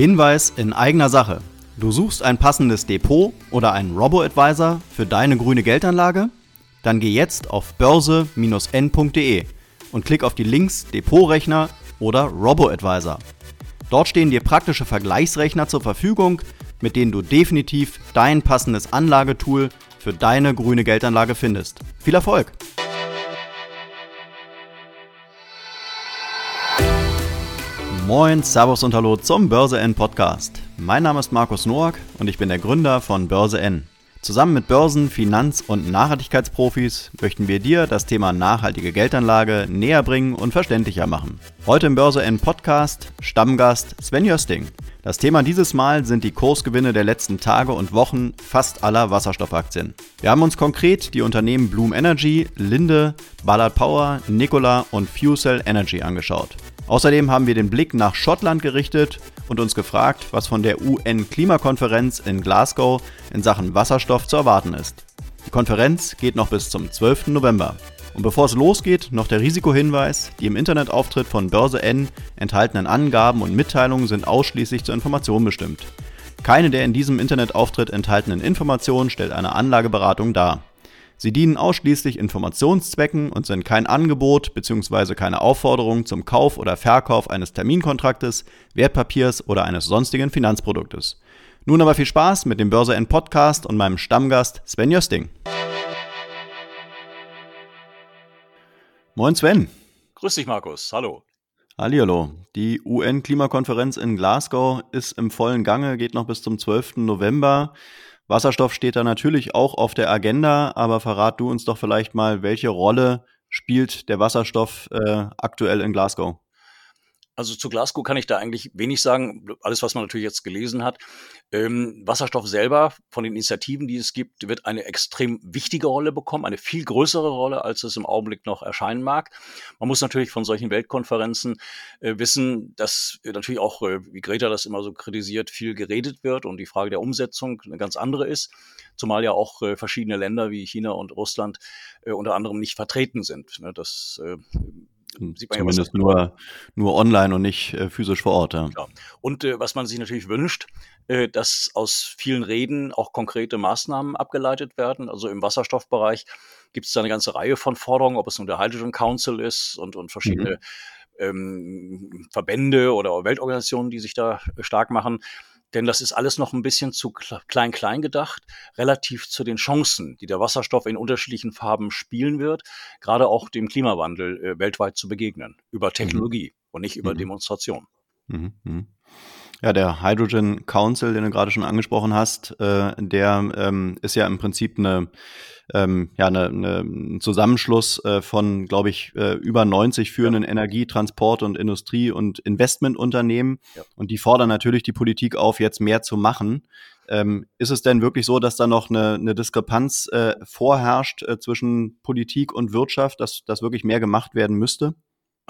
Hinweis in eigener Sache. Du suchst ein passendes Depot oder einen Robo-Advisor für deine grüne Geldanlage? Dann geh jetzt auf börse-n.de und klick auf die Links Depotrechner oder Robo-Advisor. Dort stehen dir praktische Vergleichsrechner zur Verfügung, mit denen du definitiv dein passendes Anlagetool für deine grüne Geldanlage findest. Viel Erfolg! Moin, Servus und Hallo zum Börse N Podcast. Mein Name ist Markus Noack und ich bin der Gründer von Börse N. Zusammen mit Börsen-, Finanz- und Nachhaltigkeitsprofis möchten wir dir das Thema nachhaltige Geldanlage näher bringen und verständlicher machen. Heute im Börse N Podcast Stammgast Sven Jösting. Das Thema dieses Mal sind die Kursgewinne der letzten Tage und Wochen fast aller Wasserstoffaktien. Wir haben uns konkret die Unternehmen Bloom Energy, Linde, Ballard Power, Nikola und Fuel Energy angeschaut. Außerdem haben wir den Blick nach Schottland gerichtet und uns gefragt, was von der UN-Klimakonferenz in Glasgow in Sachen Wasserstoff zu erwarten ist. Die Konferenz geht noch bis zum 12. November. Und bevor es losgeht, noch der Risikohinweis, die im Internetauftritt von Börse N enthaltenen Angaben und Mitteilungen sind ausschließlich zur Information bestimmt. Keine der in diesem Internetauftritt enthaltenen Informationen stellt eine Anlageberatung dar. Sie dienen ausschließlich Informationszwecken und sind kein Angebot bzw. keine Aufforderung zum Kauf oder Verkauf eines Terminkontraktes, Wertpapiers oder eines sonstigen Finanzproduktes. Nun aber viel Spaß mit dem Börse N Podcast und meinem Stammgast Sven Jösting. Moin Sven. Grüß dich Markus, hallo. Hallihallo. Die UN-Klimakonferenz in Glasgow ist im vollen Gange, geht noch bis zum 12. November. Wasserstoff steht da natürlich auch auf der Agenda, aber verrat du uns doch vielleicht mal, welche Rolle spielt der Wasserstoff äh, aktuell in Glasgow? Also zu Glasgow kann ich da eigentlich wenig sagen. Alles, was man natürlich jetzt gelesen hat. Ähm, Wasserstoff selber von den Initiativen, die es gibt, wird eine extrem wichtige Rolle bekommen, eine viel größere Rolle, als es im Augenblick noch erscheinen mag. Man muss natürlich von solchen Weltkonferenzen äh, wissen, dass natürlich auch, äh, wie Greta das immer so kritisiert, viel geredet wird und die Frage der Umsetzung eine ganz andere ist. Zumal ja auch äh, verschiedene Länder wie China und Russland äh, unter anderem nicht vertreten sind. Ne, das äh, Zumindest ja, nur, nur online und nicht äh, physisch vor Ort. Ja. ja. Und äh, was man sich natürlich wünscht, äh, dass aus vielen Reden auch konkrete Maßnahmen abgeleitet werden. Also im Wasserstoffbereich gibt es da eine ganze Reihe von Forderungen, ob es nun der Hydrogen Council ist und, und verschiedene mhm. ähm, Verbände oder Weltorganisationen, die sich da stark machen. Denn das ist alles noch ein bisschen zu klein-klein gedacht, relativ zu den Chancen, die der Wasserstoff in unterschiedlichen Farben spielen wird, gerade auch dem Klimawandel äh, weltweit zu begegnen, über mhm. Technologie mhm. und nicht über mhm. Demonstration. Mhm. Ja, der Hydrogen Council, den du gerade schon angesprochen hast, äh, der ähm, ist ja im Prinzip eine, ähm, ja, eine, eine, ein Zusammenschluss äh, von, glaube ich, äh, über 90 führenden ja. Energie-, Transport- und Industrie- und Investmentunternehmen. Ja. Und die fordern natürlich die Politik auf, jetzt mehr zu machen. Ähm, ist es denn wirklich so, dass da noch eine, eine Diskrepanz äh, vorherrscht äh, zwischen Politik und Wirtschaft, dass, dass wirklich mehr gemacht werden müsste?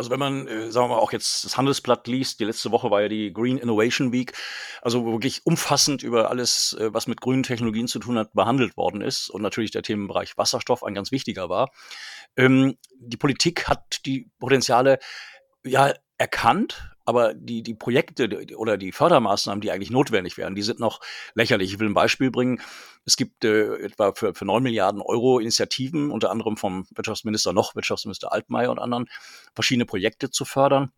Also wenn man, äh, sagen wir mal, auch jetzt das Handelsblatt liest, die letzte Woche war ja die Green Innovation Week, also wirklich umfassend über alles, äh, was mit grünen Technologien zu tun hat, behandelt worden ist und natürlich der Themenbereich Wasserstoff ein ganz wichtiger war. Ähm, die Politik hat die Potenziale ja erkannt, aber die, die Projekte oder die Fördermaßnahmen, die eigentlich notwendig wären, die sind noch lächerlich. Ich will ein Beispiel bringen. Es gibt äh, etwa für, für 9 Milliarden Euro Initiativen, unter anderem vom Wirtschaftsminister noch, Wirtschaftsminister Altmaier und anderen, verschiedene Projekte zu fördern.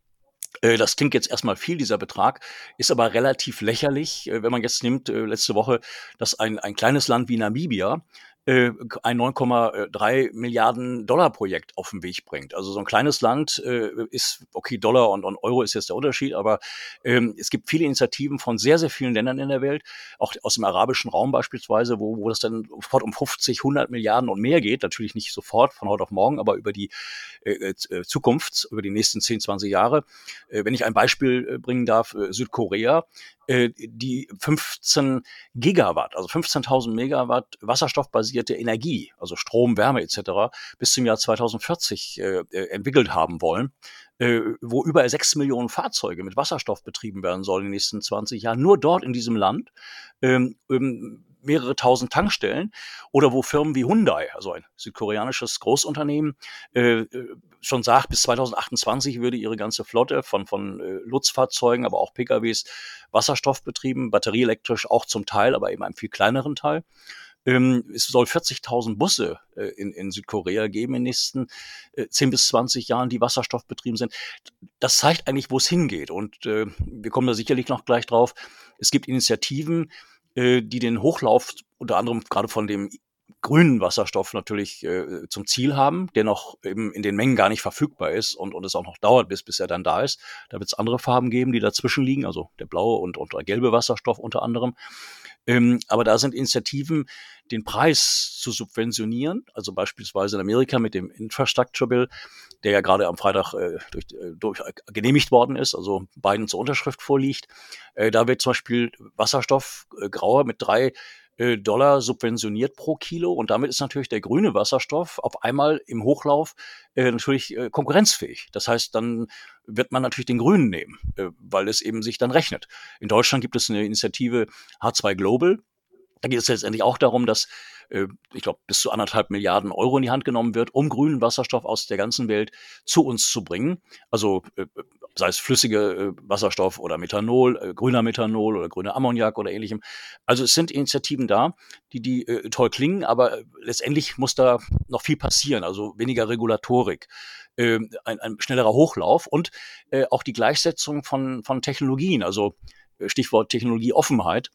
Äh, das klingt jetzt erstmal viel, dieser Betrag, ist aber relativ lächerlich, äh, wenn man jetzt nimmt, äh, letzte Woche, dass ein, ein kleines Land wie Namibia äh, ein 9,3 Milliarden Dollar Projekt auf den Weg bringt. Also so ein kleines Land äh, ist, okay, Dollar und, und, Euro ist jetzt der Unterschied, aber ähm, es gibt viele Initiativen von sehr, sehr vielen Ländern in der Welt, auch aus dem arabischen Raum beispielsweise, wo, wo das dann sofort um 50, 100 Milliarden und mehr geht. Natürlich nicht sofort von heute auf morgen, aber über die äh, äh Zukunft, über die nächsten 10, 20 Jahre. Äh, wenn ich ein Beispiel äh, bringen darf, äh, Südkorea, äh, die 15 Gigawatt, also 15.000 Megawatt wasserstoffbasierte Energie, also Strom, Wärme etc., bis zum Jahr 2040 äh, äh, entwickelt haben wollen, äh, wo über sechs Millionen Fahrzeuge mit Wasserstoff betrieben werden sollen in den nächsten 20 Jahren, nur dort in diesem Land. Ähm, ähm, mehrere tausend Tankstellen oder wo Firmen wie Hyundai, also ein südkoreanisches Großunternehmen, äh, äh schon sagt, bis 2028 würde ihre ganze Flotte von, von äh, Nutzfahrzeugen, aber auch PKWs wasserstoffbetrieben, batterieelektrisch auch zum Teil, aber eben einem viel kleineren Teil. Ähm, es soll 40.000 Busse äh, in, in Südkorea geben in den nächsten äh, 10 bis 20 Jahren, die wasserstoffbetrieben sind. Das zeigt eigentlich, wo es hingeht. Und äh, wir kommen da sicherlich noch gleich drauf. Es gibt Initiativen, äh, die den Hochlauf unter anderem gerade von dem grünen Wasserstoff natürlich äh, zum Ziel haben, der noch eben in den Mengen gar nicht verfügbar ist und, und es auch noch dauert, bis, bis er dann da ist. Da wird es andere Farben geben, die dazwischen liegen, also der blaue und, und der gelbe Wasserstoff unter anderem. Ähm, aber da sind Initiativen, den Preis zu subventionieren, also beispielsweise in Amerika mit dem Infrastructure Bill, der ja gerade am Freitag äh, durch, äh, durch, äh, genehmigt worden ist, also Biden zur Unterschrift vorliegt. Äh, da wird zum Beispiel Wasserstoff äh, grauer mit drei Dollar subventioniert pro Kilo und damit ist natürlich der grüne Wasserstoff auf einmal im Hochlauf äh, natürlich äh, konkurrenzfähig. Das heißt, dann wird man natürlich den grünen nehmen, äh, weil es eben sich dann rechnet. In Deutschland gibt es eine Initiative H2 Global. Da geht es letztendlich auch darum, dass äh, ich glaube, bis zu anderthalb Milliarden Euro in die Hand genommen wird, um grünen Wasserstoff aus der ganzen Welt zu uns zu bringen. Also äh, sei es flüssige äh, Wasserstoff oder Methanol, äh, grüner Methanol oder grüner Ammoniak oder ähnlichem. Also es sind Initiativen da, die, die äh, toll klingen, aber letztendlich muss da noch viel passieren, also weniger Regulatorik. Äh, ein, ein schnellerer Hochlauf und äh, auch die Gleichsetzung von, von Technologien, also Stichwort Technologieoffenheit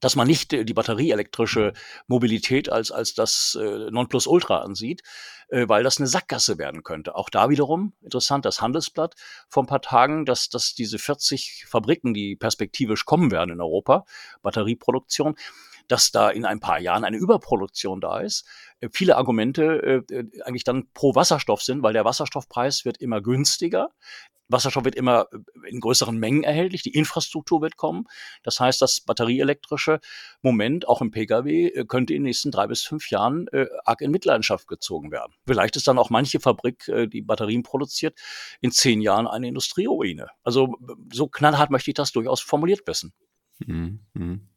dass man nicht äh, die batterieelektrische Mobilität als, als das äh, Nonplusultra ansieht, äh, weil das eine Sackgasse werden könnte. Auch da wiederum interessant, das Handelsblatt vor ein paar Tagen, dass, dass diese 40 Fabriken, die perspektivisch kommen werden in Europa, Batterieproduktion, dass da in ein paar Jahren eine Überproduktion da ist, äh, viele Argumente äh, äh, eigentlich dann pro Wasserstoff sind, weil der Wasserstoffpreis wird immer günstiger. Wasserstoff wird immer äh, in größeren Mengen erhältlich, die Infrastruktur wird kommen. Das heißt, das batterieelektrische Moment, auch im Pkw, könnte in den nächsten drei bis fünf Jahren äh, arg in Mitleidenschaft gezogen werden. Vielleicht ist dann auch manche Fabrik, äh, die Batterien produziert, in zehn Jahren eine Industrieruine. Also so knallhart möchte ich das durchaus formuliert wissen. Mhm.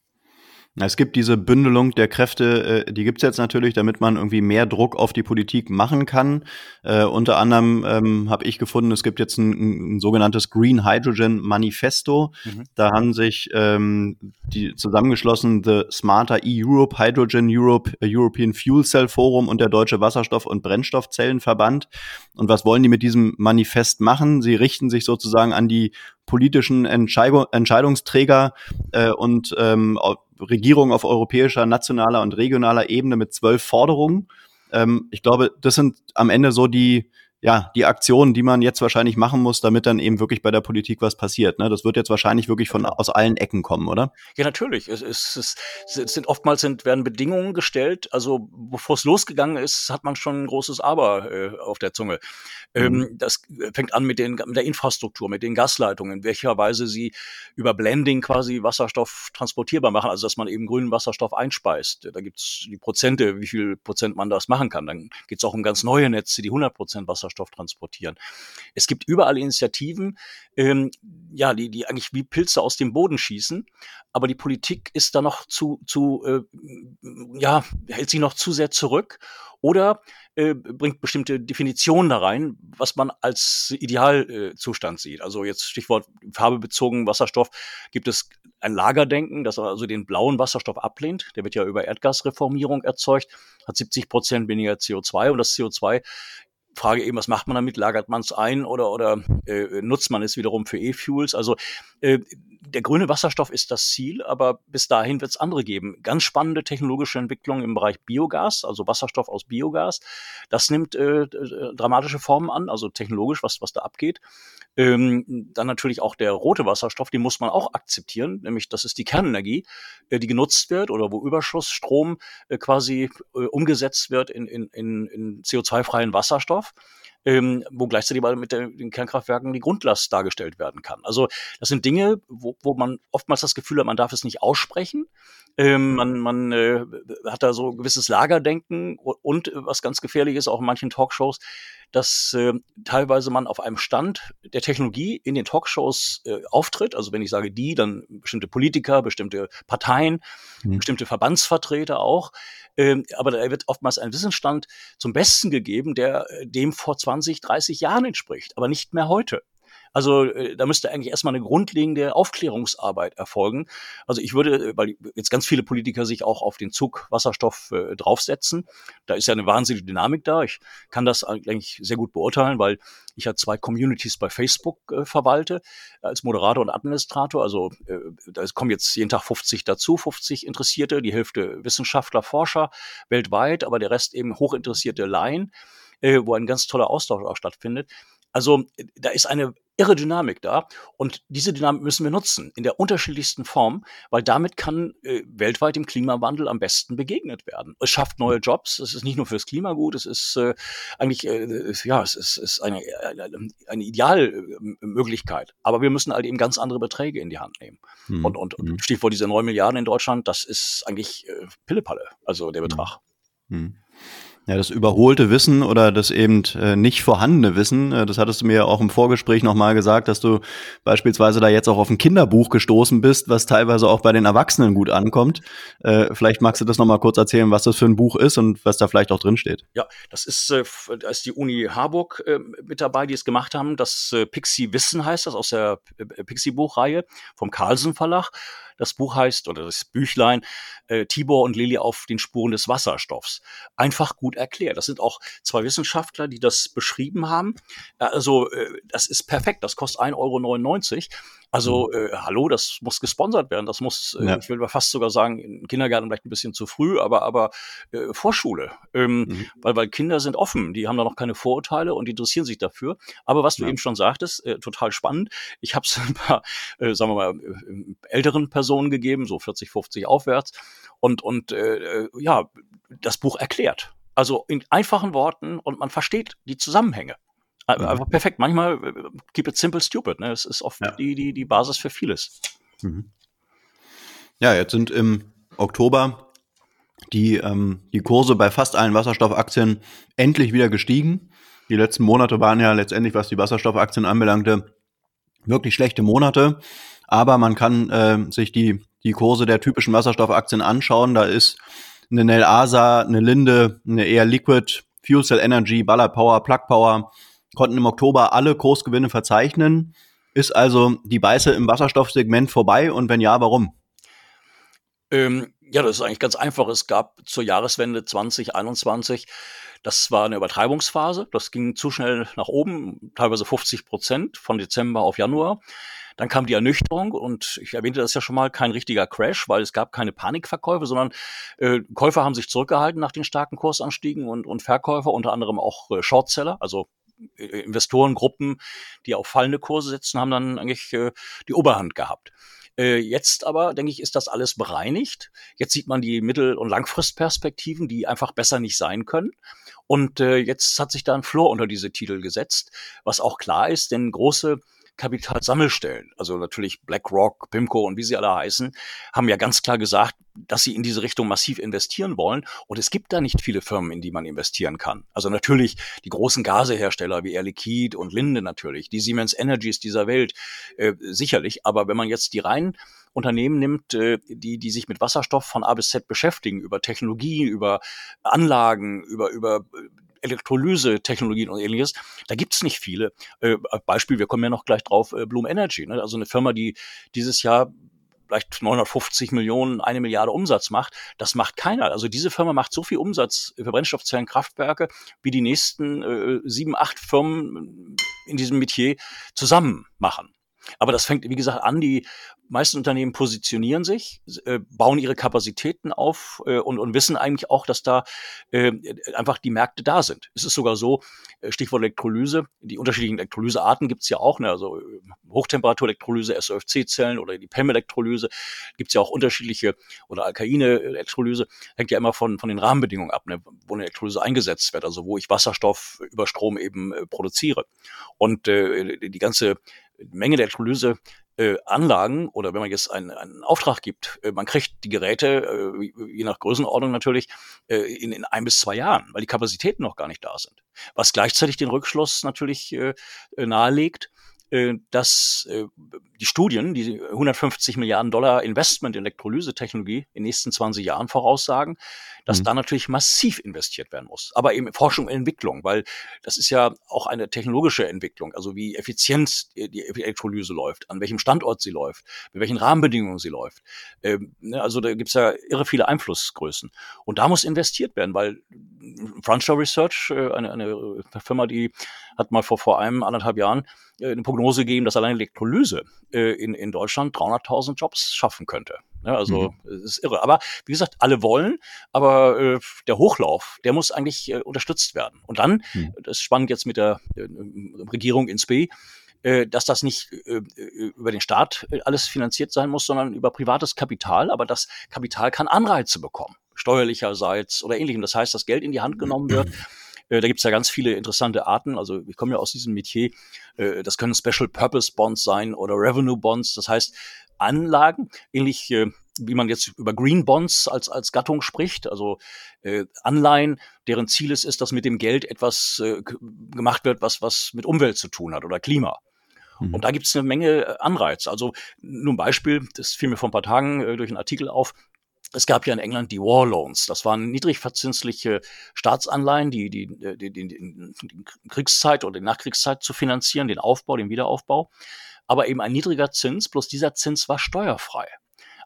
Es gibt diese Bündelung der Kräfte, äh, die gibt's jetzt natürlich, damit man irgendwie mehr Druck auf die Politik machen kann. Äh, unter anderem ähm, habe ich gefunden, es gibt jetzt ein, ein sogenanntes Green Hydrogen Manifesto. Mhm. Da haben sich ähm, die zusammengeschlossen The Smarter E-Europe, Hydrogen Europe, European Fuel Cell Forum und der Deutsche Wasserstoff- und Brennstoffzellenverband. Und was wollen die mit diesem Manifest machen? Sie richten sich sozusagen an die politischen Entscheidungsträger äh, und ähm, Regierungen auf europäischer, nationaler und regionaler Ebene mit zwölf Forderungen. Ähm, ich glaube, das sind am Ende so die, ja, die Aktionen, die man jetzt wahrscheinlich machen muss, damit dann eben wirklich bei der Politik was passiert. Ne? Das wird jetzt wahrscheinlich wirklich von aus allen Ecken kommen, oder? Ja, natürlich. Es, es, es, es sind oftmals sind, werden Bedingungen gestellt. Also bevor es losgegangen ist, hat man schon ein großes Aber äh, auf der Zunge. Ähm, mhm. das fängt an mit, den, mit der Infrastruktur, mit den Gasleitungen, in welcher Weise sie über Blending quasi Wasserstoff transportierbar machen, also dass man eben grünen Wasserstoff einspeist. Da gibt's die Prozente, wie viel Prozent man das machen kann. Dann geht's auch um ganz neue Netze, die 100 Prozent Wasserstoff transportieren. Es gibt überall Initiativen, ähm, ja, die, die eigentlich wie Pilze aus dem Boden schießen, aber die Politik ist da noch zu, zu äh, ja, hält sich noch zu sehr zurück oder äh, bringt bestimmte Definitionen da rein, was man als Idealzustand äh, sieht. Also jetzt Stichwort farbebezogen Wasserstoff gibt es ein Lagerdenken, das also den blauen Wasserstoff ablehnt. Der wird ja über Erdgasreformierung erzeugt, hat 70 Prozent weniger CO2 und das CO2 Frage eben, was macht man damit? Lagert man es ein oder, oder äh, nutzt man es wiederum für E-Fuels? Also der grüne Wasserstoff ist das Ziel, aber bis dahin wird es andere geben. Ganz spannende technologische Entwicklungen im Bereich Biogas, also Wasserstoff aus Biogas. Das nimmt äh, dramatische Formen an, also technologisch, was, was da abgeht. Ähm, dann natürlich auch der rote Wasserstoff, den muss man auch akzeptieren, nämlich das ist die Kernenergie, äh, die genutzt wird oder wo Überschussstrom äh, quasi äh, umgesetzt wird in, in, in, in CO2-freien Wasserstoff. Ähm, wo gleichzeitig mit den Kernkraftwerken die Grundlast dargestellt werden kann. Also das sind Dinge, wo, wo man oftmals das Gefühl hat, man darf es nicht aussprechen. Ähm, man man äh, hat da so ein gewisses Lagerdenken und, und was ganz gefährlich ist, auch in manchen Talkshows, dass äh, teilweise man auf einem Stand der Technologie in den Talkshows äh, auftritt. Also wenn ich sage die, dann bestimmte Politiker, bestimmte Parteien, mhm. bestimmte Verbandsvertreter auch. Ähm, aber da wird oftmals ein Wissensstand zum Besten gegeben, der äh, dem vor 20, 30 Jahren entspricht, aber nicht mehr heute. Also äh, da müsste eigentlich erstmal eine grundlegende Aufklärungsarbeit erfolgen. Also ich würde, äh, weil jetzt ganz viele Politiker sich auch auf den Zug Wasserstoff äh, draufsetzen, da ist ja eine wahnsinnige Dynamik da. Ich kann das eigentlich sehr gut beurteilen, weil ich ja zwei Communities bei Facebook äh, verwalte als Moderator und Administrator. Also äh, da kommen jetzt jeden Tag 50 dazu, 50 Interessierte, die Hälfte Wissenschaftler, Forscher weltweit, aber der Rest eben hochinteressierte Laien, äh, wo ein ganz toller Austausch auch stattfindet. Also da ist eine irre Dynamik da und diese Dynamik müssen wir nutzen in der unterschiedlichsten Form, weil damit kann äh, weltweit dem Klimawandel am besten begegnet werden. Es schafft neue Jobs, es ist nicht nur fürs Klima gut, es ist äh, eigentlich äh, ja, es ist, ist eine, eine Idealmöglichkeit, aber wir müssen halt eben ganz andere Beträge in die Hand nehmen. Mhm. Und, und mhm. Stichwort diese 9 Milliarden in Deutschland, das ist eigentlich äh, Pillepalle, also der Betrag. Mhm. Ja, das überholte Wissen oder das eben äh, nicht vorhandene Wissen, äh, das hattest du mir auch im Vorgespräch nochmal gesagt, dass du beispielsweise da jetzt auch auf ein Kinderbuch gestoßen bist, was teilweise auch bei den Erwachsenen gut ankommt. Äh, vielleicht magst du das nochmal kurz erzählen, was das für ein Buch ist und was da vielleicht auch drin steht. Ja, das ist, äh, da ist die Uni Harburg äh, mit dabei, die es gemacht haben. Das äh, Pixie Wissen heißt das aus der Pixie Buchreihe vom Carlsen Verlag. Das Buch heißt, oder das Büchlein, äh, Tibor und Lilly auf den Spuren des Wasserstoffs. Einfach gut erklärt. Das sind auch zwei Wissenschaftler, die das beschrieben haben. Also, äh, das ist perfekt. Das kostet 1,99 Euro. Also, mhm. äh, hallo, das muss gesponsert werden. Das muss, äh, ja. ich will fast sogar sagen, in Kindergarten vielleicht ein bisschen zu früh, aber, aber äh, Vorschule. Ähm, mhm. weil, weil Kinder sind offen, die haben da noch keine Vorurteile und interessieren sich dafür. Aber was du ja. eben schon sagtest, äh, total spannend. Ich habe es ein paar, äh, sagen wir mal, äh, älteren Personen gegeben, so 40, 50 aufwärts. Und, und äh, äh, ja, das Buch erklärt. Also in einfachen Worten und man versteht die Zusammenhänge. Mhm. Einfach perfekt. Manchmal äh, keep it simple, stupid. Ne? Es ist oft ja. die, die, die Basis für vieles. Mhm. Ja, jetzt sind im Oktober die, ähm, die Kurse bei fast allen Wasserstoffaktien endlich wieder gestiegen. Die letzten Monate waren ja letztendlich, was die Wasserstoffaktien anbelangte, wirklich schlechte Monate. Aber man kann äh, sich die, die Kurse der typischen Wasserstoffaktien anschauen. Da ist eine Nel Asa, eine Linde, eine Air Liquid, Fuel Cell Energy, Ballard Power, Plug Power, konnten im Oktober alle Kursgewinne verzeichnen. Ist also die Beiße im Wasserstoffsegment vorbei und wenn ja, warum? Ähm, ja, das ist eigentlich ganz einfach. Es gab zur Jahreswende 2021, das war eine Übertreibungsphase. Das ging zu schnell nach oben, teilweise 50 Prozent von Dezember auf Januar. Dann kam die Ernüchterung und ich erwähnte das ja schon mal, kein richtiger Crash, weil es gab keine Panikverkäufe, sondern äh, Käufer haben sich zurückgehalten nach den starken Kursanstiegen und, und Verkäufer, unter anderem auch äh, Shortseller, also äh, Investorengruppen, die auf fallende Kurse setzen, haben dann eigentlich äh, die Oberhand gehabt. Äh, jetzt aber, denke ich, ist das alles bereinigt. Jetzt sieht man die Mittel- und Langfristperspektiven, die einfach besser nicht sein können. Und äh, jetzt hat sich da ein Floor unter diese Titel gesetzt, was auch klar ist, denn große Kapitalsammelstellen, also natürlich BlackRock, PIMCO und wie sie alle heißen, haben ja ganz klar gesagt, dass sie in diese Richtung massiv investieren wollen. Und es gibt da nicht viele Firmen, in die man investieren kann. Also natürlich die großen Gasehersteller wie Air Liquide und Linde natürlich, die Siemens Energies dieser Welt äh, sicherlich. Aber wenn man jetzt die reinen Unternehmen nimmt, äh, die, die sich mit Wasserstoff von A bis Z beschäftigen, über Technologie, über Anlagen, über, über Elektrolyse-Technologien und ähnliches. Da gibt's nicht viele. Äh, Beispiel, wir kommen ja noch gleich drauf, äh, Bloom Energy, ne? also eine Firma, die dieses Jahr vielleicht 950 Millionen, eine Milliarde Umsatz macht. Das macht keiner. Also diese Firma macht so viel Umsatz für Brennstoffzellenkraftwerke, wie die nächsten äh, sieben, acht Firmen in diesem Metier zusammen machen. Aber das fängt, wie gesagt, an, die meisten Unternehmen positionieren sich, äh, bauen ihre Kapazitäten auf äh, und, und wissen eigentlich auch, dass da äh, einfach die Märkte da sind. Es ist sogar so, äh, Stichwort Elektrolyse, die unterschiedlichen Elektrolysearten gibt es ja auch, ne, also äh, Hochtemperaturelektrolyse, SOFC-Zellen oder die PEM-Elektrolyse, gibt es ja auch unterschiedliche oder alkaine Elektrolyse, hängt ja immer von, von den Rahmenbedingungen ab, ne, wo eine Elektrolyse eingesetzt wird, also wo ich Wasserstoff über Strom eben äh, produziere. Und äh, die ganze Menge der Elektrolyse äh, Anlagen oder wenn man jetzt einen, einen Auftrag gibt, äh, man kriegt die Geräte, äh, je nach Größenordnung natürlich, äh, in, in ein bis zwei Jahren, weil die Kapazitäten noch gar nicht da sind. Was gleichzeitig den Rückschluss natürlich nahelegt, dass äh, die Studien, die 150 Milliarden Dollar Investment in Elektrolyse-Technologie in den nächsten 20 Jahren voraussagen, dass mhm. da natürlich massiv investiert werden muss. Aber eben Forschung und Entwicklung, weil das ist ja auch eine technologische Entwicklung, also wie effizient die Elektrolyse läuft, an welchem Standort sie läuft, mit welchen Rahmenbedingungen sie läuft. Ähm, ne, also da gibt's ja irre viele Einflussgrößen. Und da muss investiert werden, weil Frontier Research, äh, eine, eine Firma, die hat mal vor, vor einem, anderthalb Jahren äh, eine Prognose gegeben, dass allein Elektrolyse äh, in, in Deutschland 300.000 Jobs schaffen könnte. Ja, also mhm. es ist irre. Aber wie gesagt, alle wollen, aber äh, der Hochlauf, der muss eigentlich äh, unterstützt werden. Und dann, mhm. das ist spannend jetzt mit der äh, Regierung ins B, äh, dass das nicht äh, über den Staat äh, alles finanziert sein muss, sondern über privates Kapital. Aber das Kapital kann Anreize bekommen, steuerlicherseits oder ähnlichem. Das heißt, dass Geld in die Hand genommen wird. Äh, da gibt's ja ganz viele interessante Arten. Also ich komme ja aus diesem Metier. Äh, das können Special Purpose Bonds sein oder Revenue Bonds. Das heißt Anlagen, ähnlich äh, wie man jetzt über Green Bonds als, als Gattung spricht, also äh, Anleihen, deren Ziel es ist, dass mit dem Geld etwas äh, gemacht wird, was, was mit Umwelt zu tun hat oder Klima. Mhm. Und da gibt es eine Menge Anreize. Also nur ein Beispiel, das fiel mir vor ein paar Tagen äh, durch einen Artikel auf. Es gab ja in England die War Loans. Das waren niedrig verzinsliche Staatsanleihen, die die, die, die, die Kriegszeit oder die Nachkriegszeit zu finanzieren, den Aufbau, den Wiederaufbau. Aber eben ein niedriger Zins, bloß dieser Zins war steuerfrei.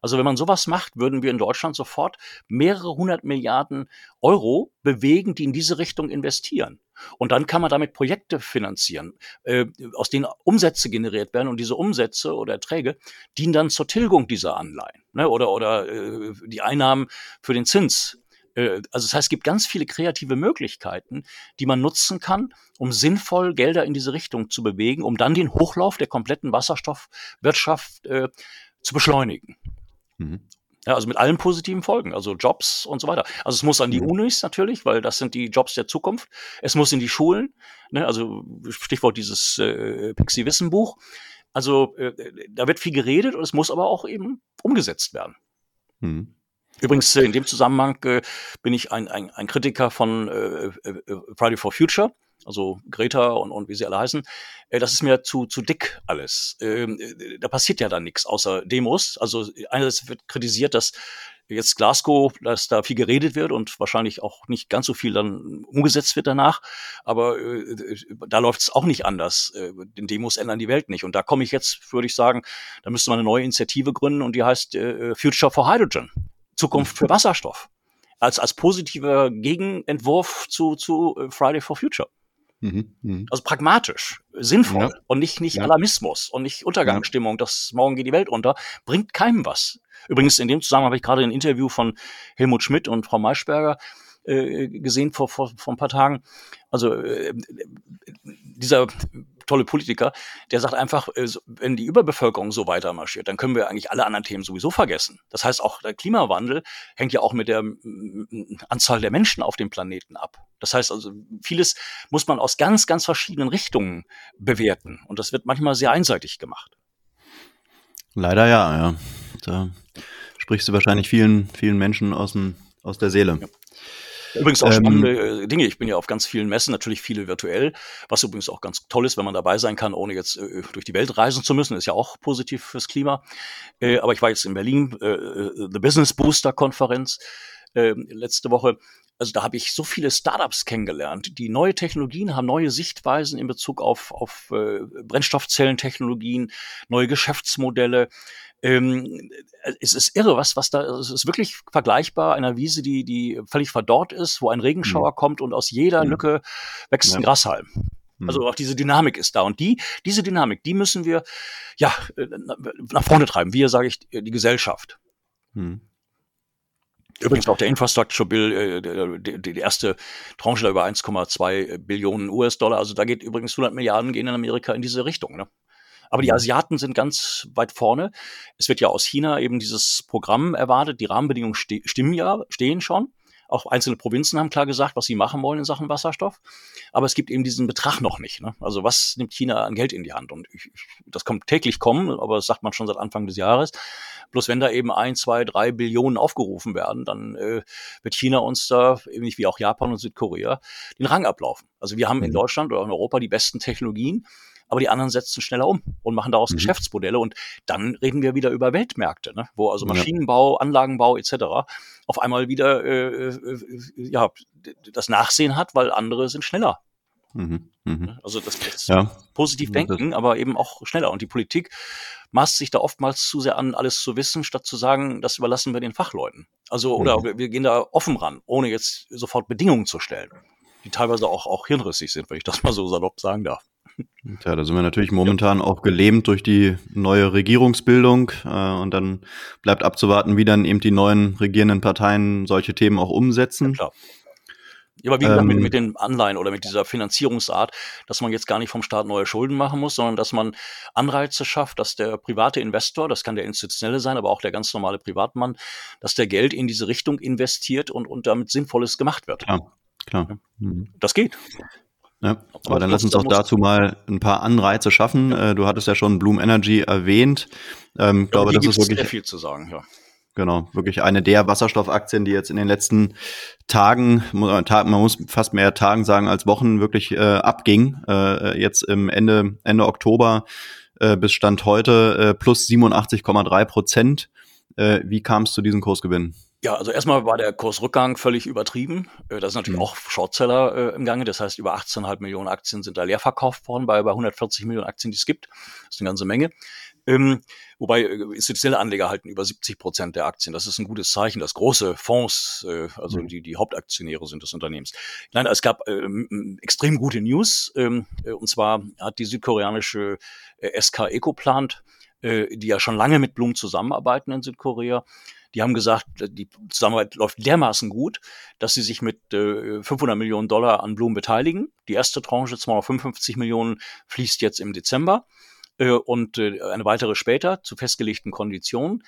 Also wenn man sowas macht, würden wir in Deutschland sofort mehrere hundert Milliarden Euro bewegen, die in diese Richtung investieren. Und dann kann man damit Projekte finanzieren, äh, aus denen Umsätze generiert werden. Und diese Umsätze oder Erträge dienen dann zur Tilgung dieser Anleihen ne? oder, oder äh, die Einnahmen für den Zins. Äh, also das heißt, es gibt ganz viele kreative Möglichkeiten, die man nutzen kann, um sinnvoll Gelder in diese Richtung zu bewegen, um dann den Hochlauf der kompletten Wasserstoffwirtschaft äh, zu beschleunigen. Mhm. Ja, also mit allen positiven Folgen, also Jobs und so weiter. Also es muss an die mhm. Unis natürlich, weil das sind die Jobs der Zukunft. Es muss in die Schulen, ne, also Stichwort dieses äh, Pixie-Wissen-Buch. Also äh, da wird viel geredet und es muss aber auch eben umgesetzt werden. Mhm. Übrigens, äh, in dem Zusammenhang äh, bin ich ein, ein, ein Kritiker von äh, äh, Friday for Future also Greta und, und wie sie alle heißen, äh, das ist mir zu, zu dick alles. Ähm, äh, da passiert ja dann nichts außer Demos. Also einerseits wird kritisiert, dass jetzt Glasgow, dass da viel geredet wird und wahrscheinlich auch nicht ganz so viel dann umgesetzt wird danach. Aber äh, da läuft es auch nicht anders. Äh, den Demos ändern die Welt nicht. Und da komme ich jetzt, würde ich sagen, da müsste man eine neue Initiative gründen und die heißt äh, Future for Hydrogen. Zukunft für Wasserstoff. Als, als positiver Gegenentwurf zu, zu äh, Friday for Future. Mhm, mh. Also pragmatisch, sinnvoll ja. und nicht, nicht ja. Alarmismus und nicht Untergangsstimmung, dass morgen geht die Welt unter, bringt keinem was. Übrigens, in dem Zusammenhang habe ich gerade ein Interview von Helmut Schmidt und Frau Maischberger äh, gesehen vor, vor, vor ein paar Tagen. Also äh, dieser tolle Politiker, der sagt einfach, äh, wenn die Überbevölkerung so weiter marschiert, dann können wir eigentlich alle anderen Themen sowieso vergessen. Das heißt, auch der Klimawandel hängt ja auch mit der Anzahl der Menschen auf dem Planeten ab. Das heißt also, vieles muss man aus ganz, ganz verschiedenen Richtungen bewerten. Und das wird manchmal sehr einseitig gemacht. Leider ja, ja. Da sprichst du wahrscheinlich vielen, vielen Menschen aus, dem, aus der Seele. Ja. Übrigens auch spannende ähm, äh, Dinge. Ich bin ja auf ganz vielen Messen, natürlich viele virtuell, was übrigens auch ganz toll ist, wenn man dabei sein kann, ohne jetzt äh, durch die Welt reisen zu müssen. Ist ja auch positiv fürs Klima. Äh, aber ich war jetzt in Berlin, äh, äh The Business Booster Konferenz äh, letzte Woche. Also da habe ich so viele Startups kennengelernt, die neue Technologien haben, neue Sichtweisen in Bezug auf, auf äh, Brennstoffzellentechnologien, neue Geschäftsmodelle. Ähm, es ist irre, was, was da, es ist wirklich vergleichbar einer Wiese, die, die völlig verdorrt ist, wo ein Regenschauer mhm. kommt und aus jeder mhm. Lücke wächst ja. ein Grashalm. Hm. Also auch diese Dynamik ist da. Und die, diese Dynamik, die müssen wir ja äh, nach vorne treiben. Wir, sage ich, die Gesellschaft. Hm. Übrigens auch der Infrastructure Bill, äh, die, die erste Tranche da über 1,2 Billionen US-Dollar. Also da geht übrigens 100 Milliarden gehen in Amerika in diese Richtung. Ne? Aber die mhm. Asiaten sind ganz weit vorne. Es wird ja aus China eben dieses Programm erwartet. Die Rahmenbedingungen ste stimmen ja, stehen schon. Auch einzelne Provinzen haben klar gesagt, was sie machen wollen in Sachen Wasserstoff. Aber es gibt eben diesen Betrag noch nicht. Ne? Also was nimmt China an Geld in die Hand? Und ich, das kommt täglich kommen, aber das sagt man schon seit Anfang des Jahres. Bloß wenn da eben ein, zwei, drei Billionen aufgerufen werden, dann äh, wird China uns da, ähnlich wie auch Japan und Südkorea, den Rang ablaufen. Also wir haben in mhm. Deutschland oder in Europa die besten Technologien aber die anderen setzen schneller um und machen daraus mhm. Geschäftsmodelle und dann reden wir wieder über Weltmärkte, ne? wo also Maschinenbau, Anlagenbau etc. auf einmal wieder äh, äh, ja, das Nachsehen hat, weil andere sind schneller. Mhm. Mhm. Ne? Also das ist ja. positiv denken, aber eben auch schneller. Und die Politik maßt sich da oftmals zu sehr an, alles zu wissen, statt zu sagen, das überlassen wir den Fachleuten. Also, oder mhm. wir, wir gehen da offen ran, ohne jetzt sofort Bedingungen zu stellen, die teilweise auch, auch hirnrissig sind, wenn ich das mal so salopp sagen darf. Tja, da sind wir natürlich momentan auch gelähmt durch die neue Regierungsbildung äh, und dann bleibt abzuwarten, wie dann eben die neuen regierenden Parteien solche Themen auch umsetzen. Ja, klar. Ja, aber wie gesagt, ähm, mit, mit den Anleihen oder mit dieser Finanzierungsart, dass man jetzt gar nicht vom Staat neue Schulden machen muss, sondern dass man Anreize schafft, dass der private Investor, das kann der institutionelle sein, aber auch der ganz normale Privatmann, dass der Geld in diese Richtung investiert und, und damit Sinnvolles gemacht wird. Klar, klar. Mhm. Das geht. Ja, aber dann lass uns auch dazu mal ein paar Anreize schaffen. Äh, du hattest ja schon Bloom Energy erwähnt. Ähm, ja, glaube, das ist wirklich sehr viel zu sagen. Ja. Genau, wirklich eine der Wasserstoffaktien, die jetzt in den letzten Tagen, man muss fast mehr Tagen sagen als Wochen, wirklich äh, abging. Äh, jetzt im Ende, Ende Oktober äh, bis Stand heute äh, plus 87,3 Prozent. Äh, wie kam es zu diesem Kursgewinn? Ja, also erstmal war der Kursrückgang völlig übertrieben. Äh, da sind natürlich mhm. auch Shortseller äh, im Gange. Das heißt, über 18,5 Millionen Aktien sind da leer verkauft worden bei über 140 Millionen Aktien, die es gibt. Das ist eine ganze Menge. Ähm, wobei äh, institutionelle Anleger halten über 70 Prozent der Aktien. Das ist ein gutes Zeichen, dass große Fonds, äh, also mhm. die, die Hauptaktionäre sind des Unternehmens. Nein, es gab ähm, extrem gute News. Ähm, äh, und zwar hat die südkoreanische äh, SK Ecoplant, äh, die ja schon lange mit Bloom zusammenarbeiten in Südkorea, die haben gesagt, die Zusammenarbeit läuft dermaßen gut, dass sie sich mit äh, 500 Millionen Dollar an Blumen beteiligen. Die erste Tranche, 255 Millionen, fließt jetzt im Dezember äh, und äh, eine weitere später zu festgelegten Konditionen.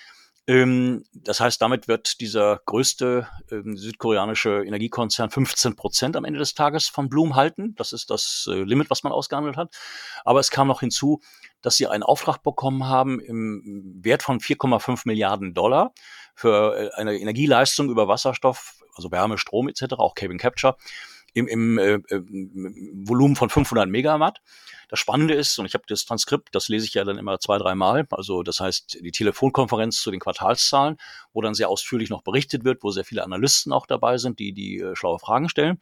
Ähm, das heißt, damit wird dieser größte ähm, südkoreanische Energiekonzern 15 Prozent am Ende des Tages von Bloom halten. Das ist das äh, Limit, was man ausgehandelt hat. Aber es kam noch hinzu, dass sie einen Auftrag bekommen haben im Wert von 4,5 Milliarden Dollar für äh, eine Energieleistung über Wasserstoff, also Wärme, Strom etc., auch Carbon Capture, im, im äh, Volumen von 500 Megawatt. Das Spannende ist, und ich habe das Transkript, das lese ich ja dann immer zwei, dreimal, also das heißt die Telefonkonferenz zu den Quartalszahlen, wo dann sehr ausführlich noch berichtet wird, wo sehr viele Analysten auch dabei sind, die die äh, schlaue Fragen stellen.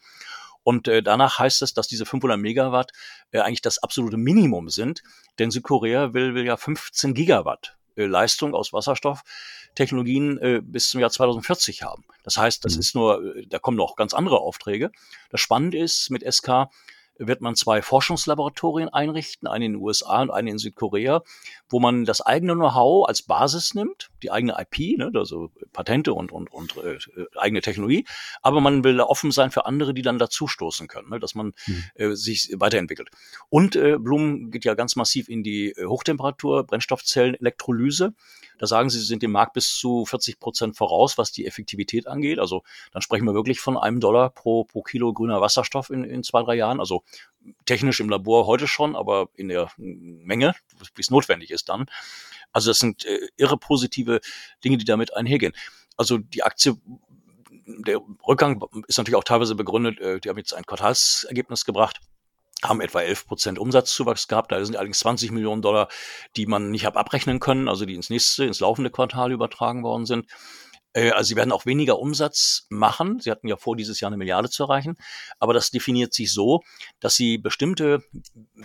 Und äh, danach heißt es, dass diese 500 Megawatt äh, eigentlich das absolute Minimum sind, denn Südkorea will, will ja 15 Gigawatt äh, Leistung aus Wasserstofftechnologien äh, bis zum Jahr 2040 haben. Das heißt, das mhm. ist nur, äh, da kommen noch ganz andere Aufträge. Das Spannende ist mit SK, wird man zwei Forschungslaboratorien einrichten, einen in den USA und einen in Südkorea, wo man das eigene Know-how als Basis nimmt, die eigene IP, ne, also Patente und, und, und äh, eigene Technologie, aber man will offen sein für andere, die dann dazustoßen können, ne, dass man mhm. äh, sich weiterentwickelt. Und äh, Blum geht ja ganz massiv in die äh, Hochtemperatur, Brennstoffzellen, Elektrolyse. Da sagen sie, sie sind dem Markt bis zu 40 Prozent voraus, was die Effektivität angeht. Also dann sprechen wir wirklich von einem Dollar pro, pro Kilo grüner Wasserstoff in, in zwei, drei Jahren. Also technisch im Labor heute schon, aber in der Menge, wie es notwendig ist dann. Also das sind äh, irre positive Dinge, die damit einhergehen. Also die Aktie der Rückgang ist natürlich auch teilweise begründet, äh, die haben jetzt ein Quartalsergebnis gebracht, haben etwa 11 Prozent Umsatzzuwachs gehabt. Da sind allerdings 20 Millionen Dollar, die man nicht hat abrechnen können, also die ins nächste, ins laufende Quartal übertragen worden sind. Äh, also sie werden auch weniger Umsatz machen. Sie hatten ja vor, dieses Jahr eine Milliarde zu erreichen. Aber das definiert sich so, dass sie bestimmte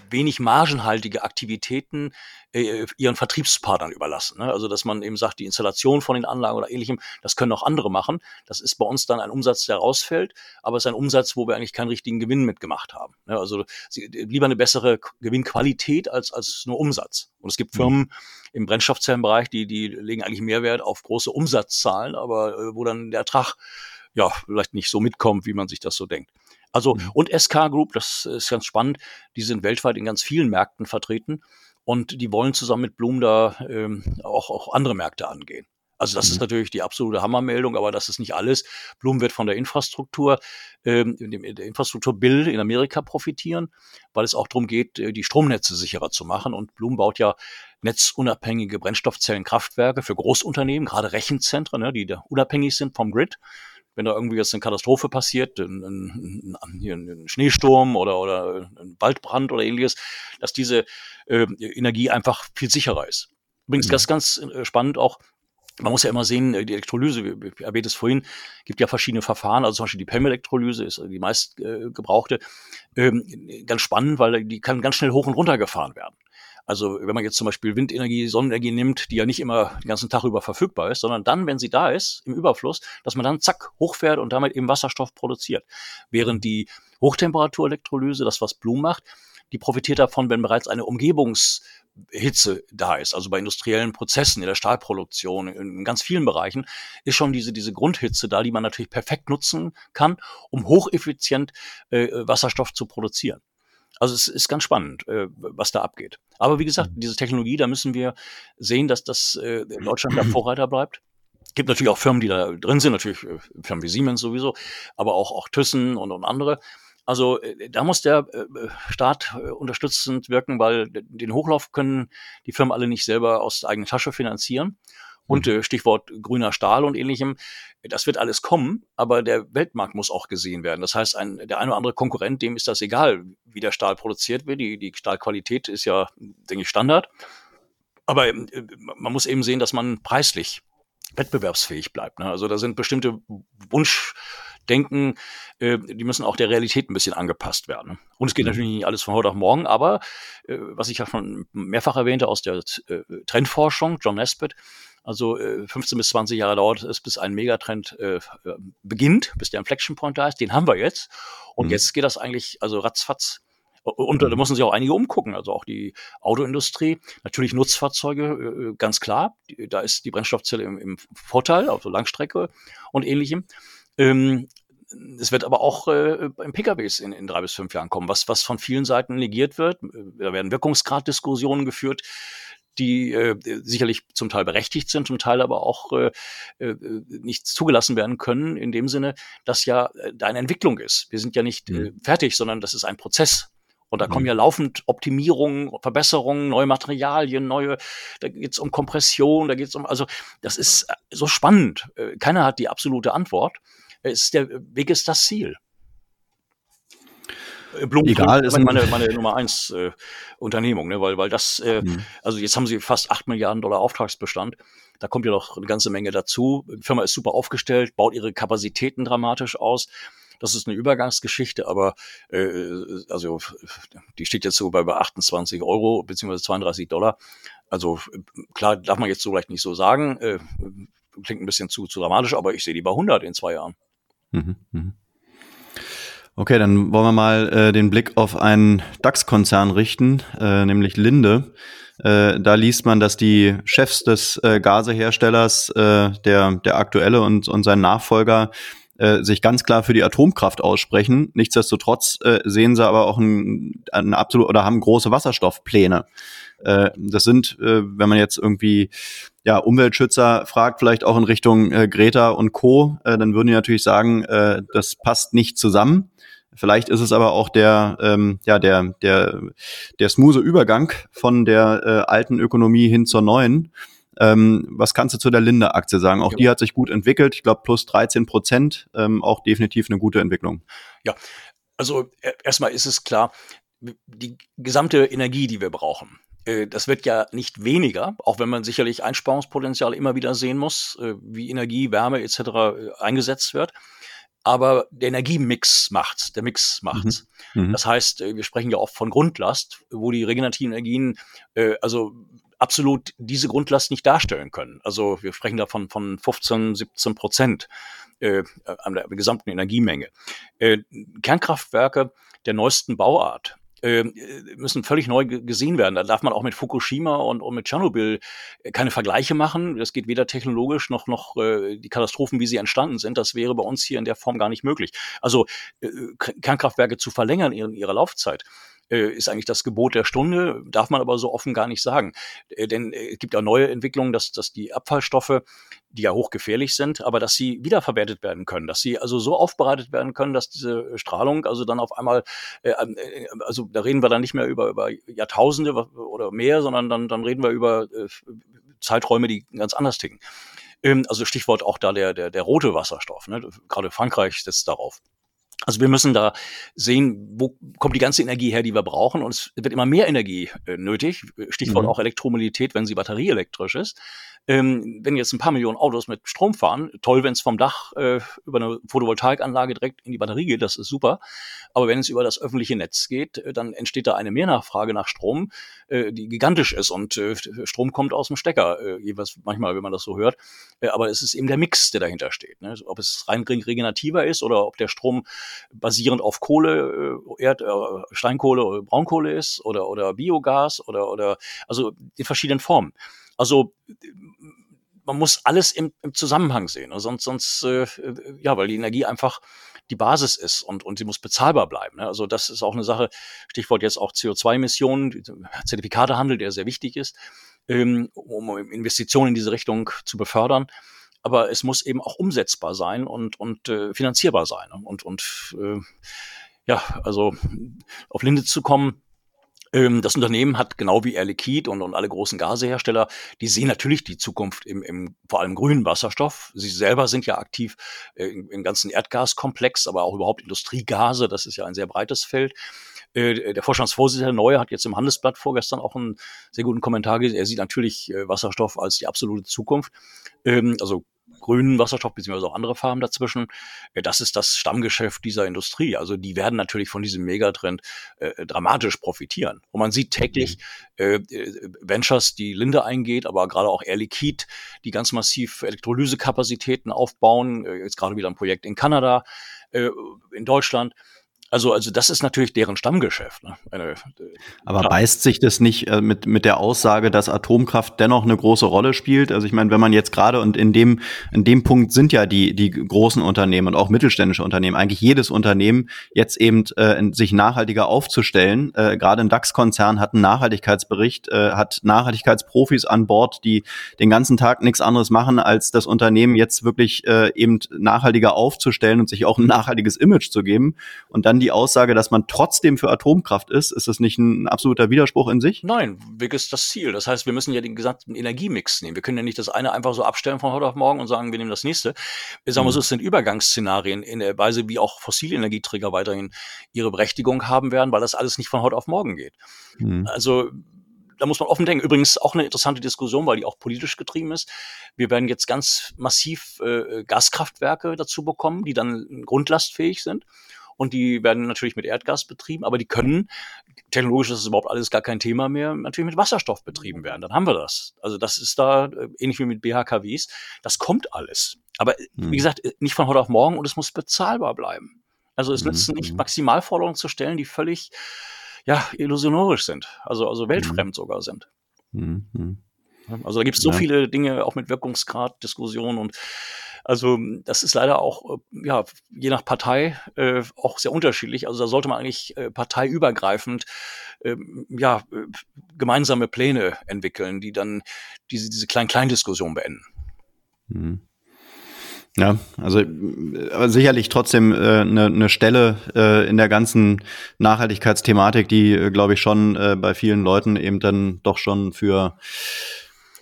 wenig margenhaltige Aktivitäten äh, ihren Vertriebspartnern überlassen. Ne? Also dass man eben sagt, die Installation von den Anlagen oder ähnlichem, das können auch andere machen. Das ist bei uns dann ein Umsatz, der rausfällt, aber es ist ein Umsatz, wo wir eigentlich keinen richtigen Gewinn mitgemacht haben. Ne? Also lieber eine bessere Gewinnqualität als, als nur Umsatz. Und es gibt mhm. Firmen im Brennstoffzellenbereich, die, die legen eigentlich Mehrwert auf große Umsatzzahlen, aber äh, wo dann der Ertrag ja vielleicht nicht so mitkommt, wie man sich das so denkt. Also, mhm. und SK Group, das ist ganz spannend, die sind weltweit in ganz vielen Märkten vertreten und die wollen zusammen mit Blum da ähm, auch, auch andere Märkte angehen. Also das mhm. ist natürlich die absolute Hammermeldung, aber das ist nicht alles. Blum wird von der Infrastruktur, ähm, der Infrastrukturbild in Amerika profitieren, weil es auch darum geht, äh, die Stromnetze sicherer zu machen. Und Blum baut ja netzunabhängige Brennstoffzellenkraftwerke für Großunternehmen, gerade Rechenzentren, ne, die da unabhängig sind vom Grid wenn da irgendwie jetzt eine Katastrophe passiert, ein, ein, ein, Schneesturm oder, oder ein Waldbrand oder ähnliches, dass diese äh, Energie einfach viel sicherer ist. Übrigens, mhm. das ist ganz äh, spannend auch, man muss ja immer sehen, äh, die Elektrolyse, wie erwähnt es vorhin, gibt ja verschiedene Verfahren, also zum Beispiel die PEM-Elektrolyse ist die meist äh, gebrauchte. Ähm, ganz spannend, weil die kann ganz schnell hoch und runter gefahren werden. Also wenn man jetzt zum Beispiel Windenergie, Sonnenenergie nimmt, die ja nicht immer den ganzen Tag über verfügbar ist, sondern dann, wenn sie da ist, im Überfluss, dass man dann zack hochfährt und damit eben Wasserstoff produziert. Während die Hochtemperaturelektrolyse, das was Blum macht, die profitiert davon, wenn bereits eine Umgebungshitze da ist. Also bei industriellen Prozessen, in der Stahlproduktion, in ganz vielen Bereichen ist schon diese, diese Grundhitze da, die man natürlich perfekt nutzen kann, um hocheffizient äh, Wasserstoff zu produzieren. Also es ist ganz spannend, äh, was da abgeht. Aber wie gesagt, mhm. diese Technologie, da müssen wir sehen, dass das äh, Deutschland der Vorreiter bleibt. Gibt natürlich auch Firmen, die da drin sind, natürlich äh, Firmen wie Siemens sowieso, aber auch, auch Thyssen und, und andere. Also da muss der Staat unterstützend wirken, weil den Hochlauf können die Firmen alle nicht selber aus eigener Tasche finanzieren. Und mhm. äh, Stichwort grüner Stahl und ähnlichem, das wird alles kommen, aber der Weltmarkt muss auch gesehen werden. Das heißt, ein, der eine oder andere Konkurrent, dem ist das egal, wie der Stahl produziert wird. Die, die Stahlqualität ist ja, denke ich, Standard. Aber äh, man muss eben sehen, dass man preislich wettbewerbsfähig bleibt. Ne? Also da sind bestimmte Wunschdenken, äh, die müssen auch der Realität ein bisschen angepasst werden. Und es geht mhm. natürlich nicht alles von heute auf morgen, aber äh, was ich ja schon mehrfach erwähnte aus der äh, Trendforschung, John Nesbitt, also äh, 15 bis 20 Jahre dauert es, bis ein Megatrend äh, äh, beginnt, bis der Inflection Point da ist. Den haben wir jetzt. Und mhm. jetzt geht das eigentlich, also ratzfatz. Und da mhm. müssen sich auch einige umgucken, also auch die Autoindustrie. Natürlich Nutzfahrzeuge, äh, ganz klar. Da ist die Brennstoffzelle im, im Vorteil, also Langstrecke und ähnlichem. Ähm, es wird aber auch äh, im PKWs in, in drei bis fünf Jahren kommen, was, was von vielen Seiten negiert wird. Da werden Wirkungsgraddiskussionen geführt die äh, sicherlich zum Teil berechtigt sind, zum Teil aber auch äh, äh, nicht zugelassen werden können, in dem Sinne, dass ja äh, da eine Entwicklung ist. Wir sind ja nicht äh, mhm. fertig, sondern das ist ein Prozess. Und da kommen mhm. ja laufend Optimierungen, Verbesserungen, neue Materialien, neue, da geht es um Kompression, da geht es um, also das ist so spannend. Keiner hat die absolute Antwort. Es ist der Weg ist das Ziel. Äh, Blum, Egal, ist meine, meine Nummer eins äh, Unternehmung, ne? weil, weil das, äh, mhm. also jetzt haben sie fast acht Milliarden Dollar Auftragsbestand. Da kommt ja noch eine ganze Menge dazu. Die Firma ist super aufgestellt, baut ihre Kapazitäten dramatisch aus. Das ist eine Übergangsgeschichte, aber äh, also die steht jetzt so bei, bei 28 Euro beziehungsweise 32 Dollar. Also klar, darf man jetzt so vielleicht nicht so sagen. Äh, klingt ein bisschen zu, zu dramatisch, aber ich sehe die bei 100 in zwei Jahren. Mhm, mh. Okay, dann wollen wir mal äh, den Blick auf einen DAX-Konzern richten, äh, nämlich Linde. Äh, da liest man, dass die Chefs des äh, Gaseherstellers, äh, der, der aktuelle und, und sein Nachfolger, äh, sich ganz klar für die Atomkraft aussprechen. Nichtsdestotrotz äh, sehen sie aber auch ein, ein absolut oder haben große Wasserstoffpläne. Äh, das sind, äh, wenn man jetzt irgendwie ja, Umweltschützer fragt, vielleicht auch in Richtung äh, Greta und Co., äh, dann würden die natürlich sagen, äh, das passt nicht zusammen. Vielleicht ist es aber auch der, ähm, ja, der, der, der smooth Übergang von der äh, alten Ökonomie hin zur neuen. Ähm, was kannst du zu der Linde-Aktie sagen? Auch ja. die hat sich gut entwickelt. Ich glaube, plus 13 Prozent, ähm, auch definitiv eine gute Entwicklung. Ja, also e, erstmal ist es klar, die gesamte Energie, die wir brauchen, äh, das wird ja nicht weniger, auch wenn man sicherlich Einsparungspotenzial immer wieder sehen muss, äh, wie Energie, Wärme etc. Äh, eingesetzt wird. Aber der Energiemix macht's, der Mix macht's. Mhm. mhm. Das heißt, äh, wir sprechen ja oft von Grundlast, wo die regenerativen Energien äh, also absolut diese Grundlast nicht darstellen können. Also wir sprechen davon von 15, 17 Prozent äh, an der gesamten Energiemenge. Äh, Kernkraftwerke der neuesten Bauart müssen völlig neu gesehen werden. Da darf man auch mit Fukushima und, und mit Tschernobyl äh, keine Vergleiche machen. Das geht weder technologisch noch noch äh, die Katastrophen, wie sie entstanden sind. Das wäre bei uns hier in der Form gar nicht möglich. Also äh, Kernkraftwerke zu verlängern in ihrer Laufzeit äh, ist eigentlich das Gebot der Stunde, darf man aber so offen gar nicht sagen. Äh, denn äh, es gibt ja neue Entwicklungen, dass, dass die Abfallstoffe, die ja hochgefährlich sind, aber dass sie wiederverwertet werden können, dass sie also so aufbereitet werden können, dass diese Strahlung also dann auf einmal, äh, also da reden wir dann nicht mehr über, über Jahrtausende oder mehr, sondern dann, dann reden wir über äh, Zeiträume, die ganz anders ticken. Ähm, also Stichwort auch da der, der, der rote Wasserstoff. Ne? Gerade Frankreich setzt darauf. Also wir müssen da sehen, wo kommt die ganze Energie her, die wir brauchen. Und es wird immer mehr Energie äh, nötig. Stichwort mhm. auch Elektromobilität, wenn sie batterieelektrisch ist. Ähm, wenn jetzt ein paar Millionen Autos mit Strom fahren, toll, wenn es vom Dach äh, über eine Photovoltaikanlage direkt in die Batterie geht, das ist super. Aber wenn es über das öffentliche Netz geht, äh, dann entsteht da eine Mehrnachfrage nach Strom, äh, die gigantisch ist und äh, Strom kommt aus dem Stecker, äh, jeweils manchmal, wenn man das so hört. Aber es ist eben der Mix, der dahinter steht. Ne? Ob es rein regenerativer ist oder ob der Strom basierend auf Kohle, äh, Erd, äh, Steinkohle, Braunkohle ist oder oder Biogas oder oder also in verschiedenen Formen. Also man muss alles im, im Zusammenhang sehen, ne? sonst, sonst äh, ja, weil die Energie einfach die Basis ist und, und sie muss bezahlbar bleiben. Ne? Also das ist auch eine Sache, Stichwort jetzt auch CO2-Emissionen, Zertifikatehandel, der sehr wichtig ist, ähm, um Investitionen in diese Richtung zu befördern. Aber es muss eben auch umsetzbar sein und, und äh, finanzierbar sein. Ne? Und, und äh, ja, also auf Linde zu kommen, ähm, das Unternehmen hat genau wie Air Liquide und, und alle großen Gasehersteller, die sehen natürlich die Zukunft im, im vor allem grünen Wasserstoff. Sie selber sind ja aktiv äh, im, im ganzen Erdgaskomplex, aber auch überhaupt Industriegase. Das ist ja ein sehr breites Feld. Äh, der Vorstandsvorsitzende Neue hat jetzt im Handelsblatt vorgestern auch einen sehr guten Kommentar gesehen. Er sieht natürlich äh, Wasserstoff als die absolute Zukunft. Ähm, also grünen Wasserstoff, beziehungsweise auch andere Farben dazwischen. Äh, das ist das Stammgeschäft dieser Industrie. Also die werden natürlich von diesem Megatrend äh, dramatisch profitieren. Und man sieht täglich äh, Ventures, die Linde eingeht, aber gerade auch Air Liquide, die ganz massiv Elektrolysekapazitäten aufbauen. Jetzt gerade wieder ein Projekt in Kanada, äh, in Deutschland. Also, also das ist natürlich deren Stammgeschäft. Ne? Eine, Aber klar. beißt sich das nicht äh, mit, mit der Aussage, dass Atomkraft dennoch eine große Rolle spielt? Also ich meine, wenn man jetzt gerade und in dem, in dem Punkt sind ja die, die großen Unternehmen und auch mittelständische Unternehmen, eigentlich jedes Unternehmen jetzt eben äh, sich nachhaltiger aufzustellen. Äh, gerade ein DAX-Konzern hat einen Nachhaltigkeitsbericht, äh, hat Nachhaltigkeitsprofis an Bord, die den ganzen Tag nichts anderes machen, als das Unternehmen jetzt wirklich äh, eben nachhaltiger aufzustellen und sich auch ein nachhaltiges Image zu geben. Und dann die Aussage, dass man trotzdem für Atomkraft ist, ist das nicht ein absoluter Widerspruch in sich? Nein, Weg ist das Ziel. Das heißt, wir müssen ja den gesamten Energiemix nehmen. Wir können ja nicht das eine einfach so abstellen von heute auf morgen und sagen, wir nehmen das nächste. Ich sage mal so, mhm. es sind Übergangsszenarien in der Weise, wie auch fossile Energieträger weiterhin ihre Berechtigung haben werden, weil das alles nicht von heute auf morgen geht. Mhm. Also da muss man offen denken. Übrigens auch eine interessante Diskussion, weil die auch politisch getrieben ist. Wir werden jetzt ganz massiv äh, Gaskraftwerke dazu bekommen, die dann grundlastfähig sind und die werden natürlich mit Erdgas betrieben, aber die können, technologisch ist es überhaupt alles gar kein Thema mehr, natürlich mit Wasserstoff betrieben werden. Dann haben wir das. Also das ist da äh, ähnlich wie mit BHKWs. Das kommt alles. Aber hm. wie gesagt, äh, nicht von heute auf morgen und es muss bezahlbar bleiben. Also es nützt hm. nicht, Maximalforderungen zu stellen, die völlig ja, illusionorisch sind, also, also weltfremd sogar sind. Also da gibt es so ja. viele Dinge, auch mit Wirkungsgrad, Diskussionen und also das ist leider auch, äh, ja, je nach Partei äh, auch sehr unterschiedlich. Also da sollte man eigentlich äh, parteiübergreifend äh, ja, äh, gemeinsame Pläne entwickeln, die dann diese, diese Klein-Klein-Diskussion beenden. Mhm. Ja, also aber sicherlich trotzdem äh, eine ne Stelle äh, in der ganzen Nachhaltigkeitsthematik, die, äh, glaube ich, schon äh, bei vielen Leuten eben dann doch schon für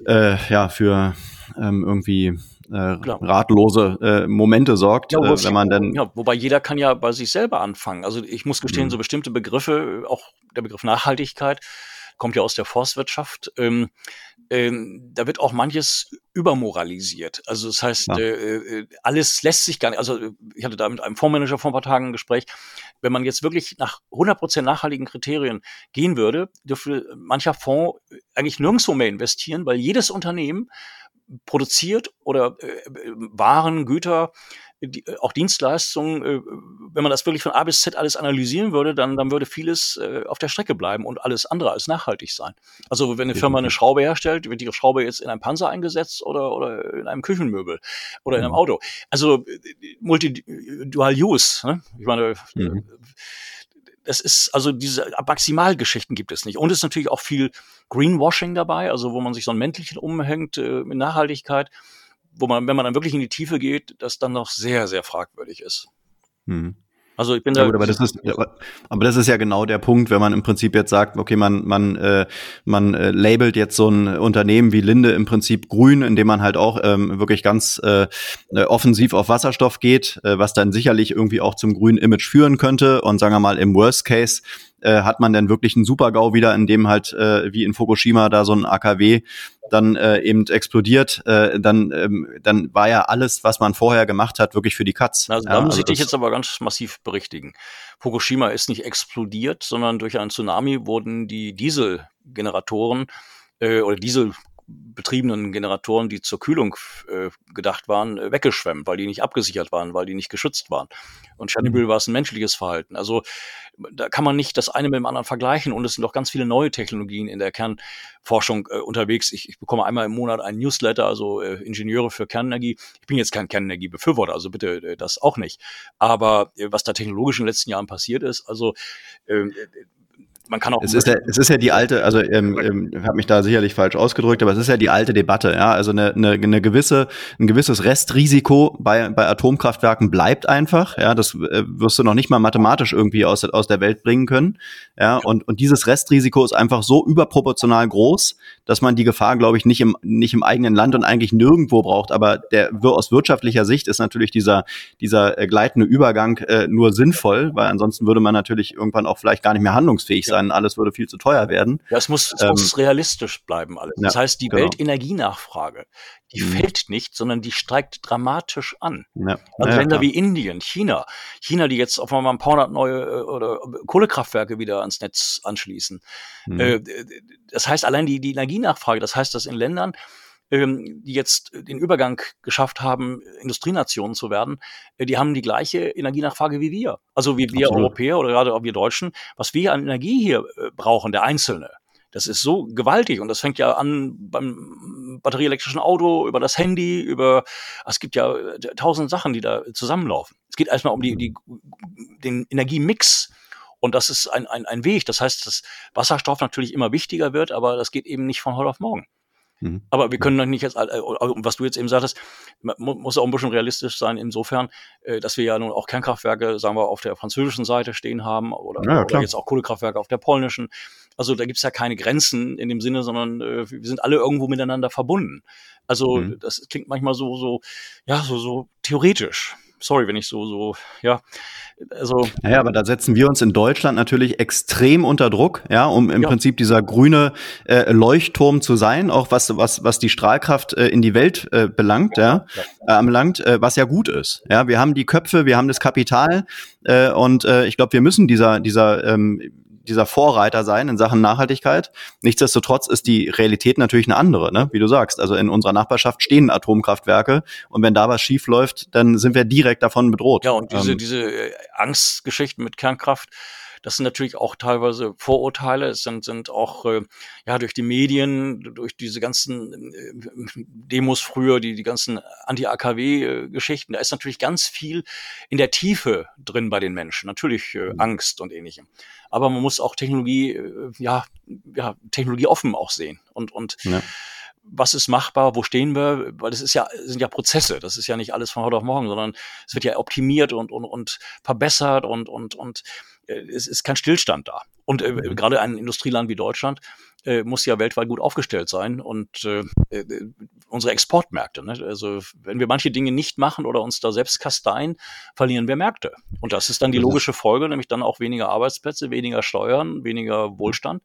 äh, ja für ähm, irgendwie äh, ratlose äh, Momente sorgt, ja, äh, wenn man dann. Ja, wobei jeder kann ja bei sich selber anfangen. Also ich muss gestehen, mhm. so bestimmte Begriffe, auch der Begriff Nachhaltigkeit, kommt ja aus der Forstwirtschaft. Ähm, ähm, da wird auch manches übermoralisiert. Also das heißt, ja. äh, äh alles lässt sich gar nicht, also ich hatte da mit einem Fondsmanager vor ein paar Tagen ein Gespräch, wenn man jetzt wirklich nach 100% nachhaltigen Kriterien gehen würde, dürfte mancher Fonds eigentlich nirgendwo mehr investieren, weil jedes Unternehmen produziert oder äh, Waren, Güter, die, äh, auch Dienstleistungen, äh, wenn man das wirklich von A bis Z alles analysieren würde, dann, dann würde vieles äh, auf der Strecke bleiben und alles andere als nachhaltig sein. Also wenn eine Firma eine Schraube herstellt, wird die Schraube jetzt in einem Panzer eingesetzt oder, oder in einem Küchenmöbel oder in einem mhm. Auto. Also Multi-Dual-Use. Ne? Ich meine, mhm. Das ist, also diese Maximalgeschichten gibt es nicht. Und es ist natürlich auch viel Greenwashing dabei, also wo man sich so ein Mäntelchen umhängt äh, mit Nachhaltigkeit wo man, wenn man dann wirklich in die Tiefe geht, das dann noch sehr, sehr fragwürdig ist. Mhm. Also ich bin da. Ja, gut, aber das ist, aber das ist ja genau der Punkt, wenn man im Prinzip jetzt sagt, okay, man man äh, man äh, labelt jetzt so ein Unternehmen wie Linde im Prinzip grün, indem man halt auch ähm, wirklich ganz äh, offensiv auf Wasserstoff geht, äh, was dann sicherlich irgendwie auch zum grünen Image führen könnte. Und sagen wir mal im Worst Case äh, hat man dann wirklich einen Super-GAU wieder, in dem halt äh, wie in Fukushima da so ein AKW dann äh, eben explodiert, äh, dann, ähm, dann war ja alles, was man vorher gemacht hat, wirklich für die Katz. Also da ja, muss also ich dich jetzt aber ganz massiv berichtigen. Fukushima ist nicht explodiert, sondern durch einen Tsunami wurden die Dieselgeneratoren äh, oder Diesel betriebenen Generatoren, die zur Kühlung äh, gedacht waren, äh, weggeschwemmt, weil die nicht abgesichert waren, weil die nicht geschützt waren. Und Tschernobyl mhm. war es ein menschliches Verhalten. Also da kann man nicht das eine mit dem anderen vergleichen und es sind auch ganz viele neue Technologien in der Kernforschung äh, unterwegs. Ich, ich bekomme einmal im Monat einen Newsletter, also äh, Ingenieure für Kernenergie. Ich bin jetzt kein Kernenergiebefürworter, also bitte äh, das auch nicht. Aber äh, was da technologisch in den letzten Jahren passiert ist, also äh, man kann auch. Es ist ja, es ist ja die alte, also ähm, ähm, habe mich da sicherlich falsch ausgedrückt, aber es ist ja die alte Debatte, ja. Also eine, eine, eine gewisse, ein gewisses Restrisiko bei, bei Atomkraftwerken bleibt einfach. Ja, das äh, wirst du noch nicht mal mathematisch irgendwie aus, aus der Welt bringen können. Ja, und, und dieses Restrisiko ist einfach so überproportional groß, dass man die Gefahr, glaube ich, nicht im, nicht im eigenen Land und eigentlich nirgendwo braucht. Aber der aus wirtschaftlicher Sicht ist natürlich dieser, dieser äh, gleitende Übergang äh, nur sinnvoll, weil ansonsten würde man natürlich irgendwann auch vielleicht gar nicht mehr handlungsfähig sein sein, alles würde viel zu teuer werden. Ja, es muss, es ähm, muss realistisch bleiben alles. Das heißt, die genau. Weltenergienachfrage, die mhm. fällt nicht, sondern die steigt dramatisch an. Ja. Also ja, Länder klar. wie Indien, China, China, die jetzt auf einmal ein paar hundert neue äh, oder Kohlekraftwerke wieder ans Netz anschließen. Mhm. Äh, das heißt, allein die, die Energienachfrage, das heißt, dass in Ländern, ähm, die jetzt den Übergang geschafft haben, Industrienationen zu werden, äh, die haben die gleiche Energienachfrage wie wir. Also wie wir Absolut. Europäer oder gerade auch wir Deutschen, was wir an Energie hier äh, brauchen, der Einzelne. Das ist so gewaltig und das fängt ja an beim batterieelektrischen Auto, über das Handy, über, es gibt ja äh, tausend Sachen, die da zusammenlaufen. Es geht erstmal um die, die, den Energiemix. Und das ist ein, ein, ein Weg. Das heißt, dass Wasserstoff natürlich immer wichtiger wird, aber das geht eben nicht von heute auf morgen. Mhm. Aber wir können doch nicht jetzt, was du jetzt eben sagtest, muss auch ein bisschen realistisch sein insofern, äh, dass wir ja nun auch Kernkraftwerke, sagen wir, auf der französischen Seite stehen haben oder, ja, oder jetzt auch Kohlekraftwerke auf der polnischen. Also da gibt's ja keine Grenzen in dem Sinne, sondern äh, wir sind alle irgendwo miteinander verbunden. Also mhm. das klingt manchmal so, so, ja, so, so theoretisch sorry, wenn ich so, so, ja, also. Naja, aber da setzen wir uns in Deutschland natürlich extrem unter Druck, ja, um im ja. Prinzip dieser grüne äh, Leuchtturm zu sein, auch was, was, was die Strahlkraft äh, in die Welt äh, belangt, ja, ja. Äh, anbelangt, äh, was ja gut ist. Ja, wir haben die Köpfe, wir haben das Kapital äh, und ich glaube, wir müssen dieser, dieser ähm, dieser Vorreiter sein in Sachen Nachhaltigkeit. Nichtsdestotrotz ist die Realität natürlich eine andere, ne? wie du sagst. Also in unserer Nachbarschaft stehen Atomkraftwerke und wenn da was schief läuft, dann sind wir direkt davon bedroht. Ja, und diese, ähm, diese äh, Angstgeschichten mit Kernkraft, das sind natürlich auch teilweise Vorurteile. Es sind, sind auch äh, ja durch die Medien, durch diese ganzen äh, Demos früher, die, die ganzen Anti-AKW-Geschichten, da ist natürlich ganz viel in der Tiefe drin bei den Menschen. Natürlich äh, mhm. Angst und ähnlichem. Aber man muss auch Technologie, äh, ja, ja, Technologie offen auch sehen. Und, und ja was ist machbar, wo stehen wir, weil das ist ja, sind ja Prozesse, das ist ja nicht alles von heute auf morgen, sondern es wird ja optimiert und, und, und verbessert und, und, und es ist kein Stillstand da. Und äh, mhm. gerade ein Industrieland wie Deutschland äh, muss ja weltweit gut aufgestellt sein. Und äh, äh unsere Exportmärkte. Ne? Also wenn wir manche Dinge nicht machen oder uns da selbst kasteien, verlieren wir Märkte. Und das ist dann die logische Folge, nämlich dann auch weniger Arbeitsplätze, weniger Steuern, weniger Wohlstand.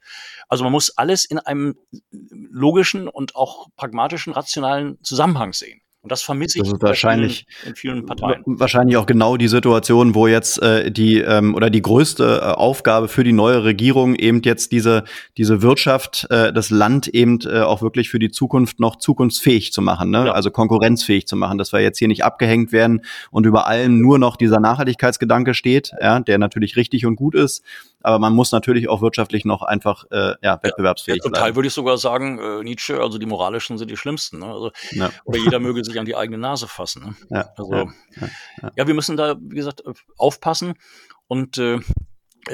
Also man muss alles in einem logischen und auch pragmatischen, rationalen Zusammenhang sehen. Und das vermisse ich das ist wahrscheinlich, in vielen Parteien. Wahrscheinlich auch genau die Situation, wo jetzt äh, die ähm, oder die größte äh, Aufgabe für die neue Regierung eben jetzt diese diese Wirtschaft, äh, das Land eben äh, auch wirklich für die Zukunft noch zukunftsfähig zu machen, ne? Ja. also konkurrenzfähig zu machen, dass wir jetzt hier nicht abgehängt werden und über allem nur noch dieser Nachhaltigkeitsgedanke steht, ja, der natürlich richtig und gut ist, aber man muss natürlich auch wirtschaftlich noch einfach äh, ja, wettbewerbsfähig ja, zum Teil würde ich sogar sagen, äh, Nietzsche, also die moralischen sind die schlimmsten. Ne? Also, ja. Oder jeder möge sich an die eigene Nase fassen. Ne? Ja, also, ja, ja. ja, wir müssen da, wie gesagt, aufpassen und äh,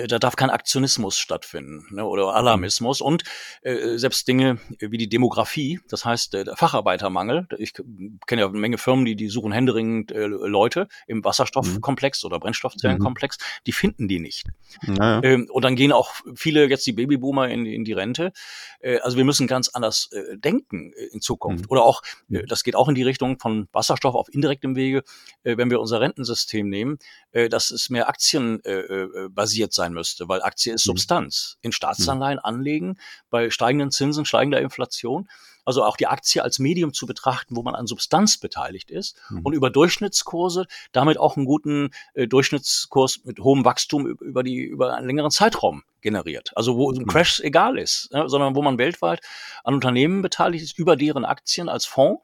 da darf kein Aktionismus stattfinden ne, oder Alarmismus und äh, selbst Dinge wie die Demografie, das heißt äh, der Facharbeitermangel. Ich kenne ja eine Menge Firmen, die die suchen händeringend äh, Leute im Wasserstoffkomplex mhm. oder Brennstoffzellenkomplex, mhm. die finden die nicht. Naja. Ähm, und dann gehen auch viele jetzt die Babyboomer in, in die Rente. Äh, also wir müssen ganz anders äh, denken äh, in Zukunft. Mhm. Oder auch, äh, das geht auch in die Richtung von Wasserstoff auf indirektem Wege, äh, wenn wir unser Rentensystem nehmen, äh, dass es mehr Aktien äh, äh basiert sein müsste, weil Aktie ist mhm. Substanz. In Staatsanleihen mhm. anlegen, bei steigenden Zinsen, steigender Inflation. Also auch die Aktie als Medium zu betrachten, wo man an Substanz beteiligt ist mhm. und über Durchschnittskurse damit auch einen guten äh, Durchschnittskurs mit hohem Wachstum über die über einen längeren Zeitraum generiert. Also wo ein mhm. Crash egal ist, ja, sondern wo man weltweit an Unternehmen beteiligt ist über deren Aktien als Fonds.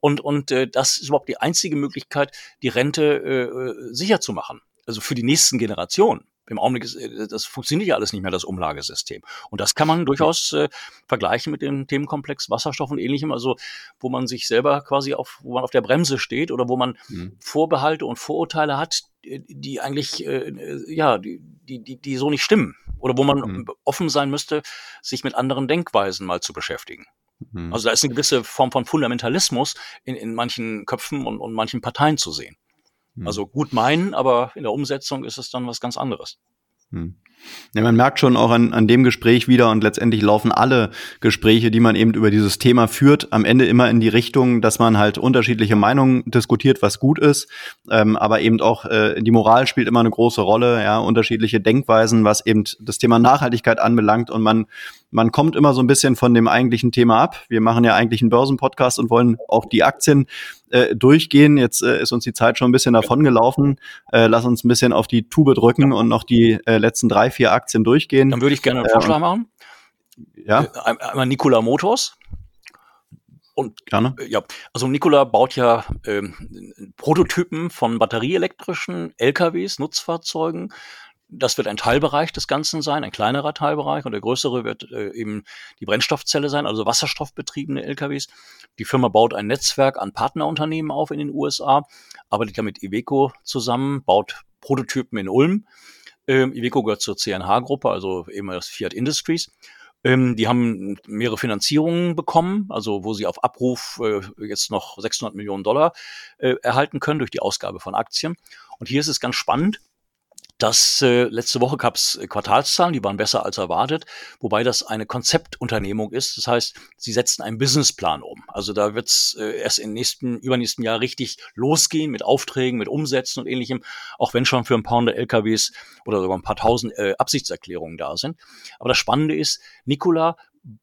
Und, und äh, das ist überhaupt die einzige Möglichkeit, die Rente äh, äh sicher zu machen. Also für die nächsten Generationen. Im Augenblick ist, äh, das funktioniert ja alles nicht mehr, das Umlagesystem. Und das kann man durchaus äh, vergleichen mit dem Themenkomplex Wasserstoff und ähnlichem, also wo man sich selber quasi auf, wo man auf der Bremse steht oder wo man mhm. Vorbehalte und Vorurteile hat, die eigentlich, äh, ja, die, die, die so nicht stimmen. Oder wo man mhm. offen sein müsste, sich mit anderen Denkweisen mal zu beschäftigen. Mhm. Also da ist eine gewisse Form von Fundamentalismus in, in manchen Köpfen und, und manchen Parteien zu sehen. Hm. Also gut meinen, aber in der Umsetzung ist es dann was ganz anderes. Hm. Ja, man merkt schon auch an, an dem Gespräch wieder und letztendlich laufen alle Gespräche, die man eben über dieses Thema führt, am Ende immer in die Richtung, dass man halt unterschiedliche Meinungen diskutiert, was gut ist, ähm, aber eben auch äh, die Moral spielt immer eine große Rolle, ja, unterschiedliche Denkweisen, was eben das Thema Nachhaltigkeit anbelangt und man man kommt immer so ein bisschen von dem eigentlichen Thema ab. Wir machen ja eigentlich einen Börsenpodcast und wollen auch die Aktien äh, durchgehen. Jetzt äh, ist uns die Zeit schon ein bisschen davon gelaufen. Äh, lass uns ein bisschen auf die Tube drücken und noch die äh, letzten drei, vier Aktien durchgehen. Dann würde ich gerne einen Vorschlag äh, machen. Ja. Äh, einmal Nikola Motors. Und Gerne. Äh, ja, also Nikola baut ja ähm, Prototypen von batterieelektrischen LKWs, Nutzfahrzeugen das wird ein Teilbereich des Ganzen sein, ein kleinerer Teilbereich und der größere wird äh, eben die Brennstoffzelle sein, also wasserstoffbetriebene LKWs. Die Firma baut ein Netzwerk an Partnerunternehmen auf in den USA, arbeitet ja mit Iveco zusammen, baut Prototypen in Ulm. Ähm, Iveco gehört zur CNH-Gruppe, also eben das Fiat Industries. Ähm, die haben mehrere Finanzierungen bekommen, also wo sie auf Abruf äh, jetzt noch 600 Millionen Dollar äh, erhalten können durch die Ausgabe von Aktien. Und hier ist es ganz spannend das äh, letzte Woche gab es äh, Quartalszahlen, die waren besser als erwartet, wobei das eine Konzeptunternehmung ist. Das heißt, sie setzen einen Businessplan um. Also da wird es äh, erst im nächsten, übernächsten Jahr richtig losgehen mit Aufträgen, mit Umsätzen und ähnlichem, auch wenn schon für ein paar hundert LKWs oder sogar ein paar tausend äh, Absichtserklärungen da sind. Aber das Spannende ist, Nikola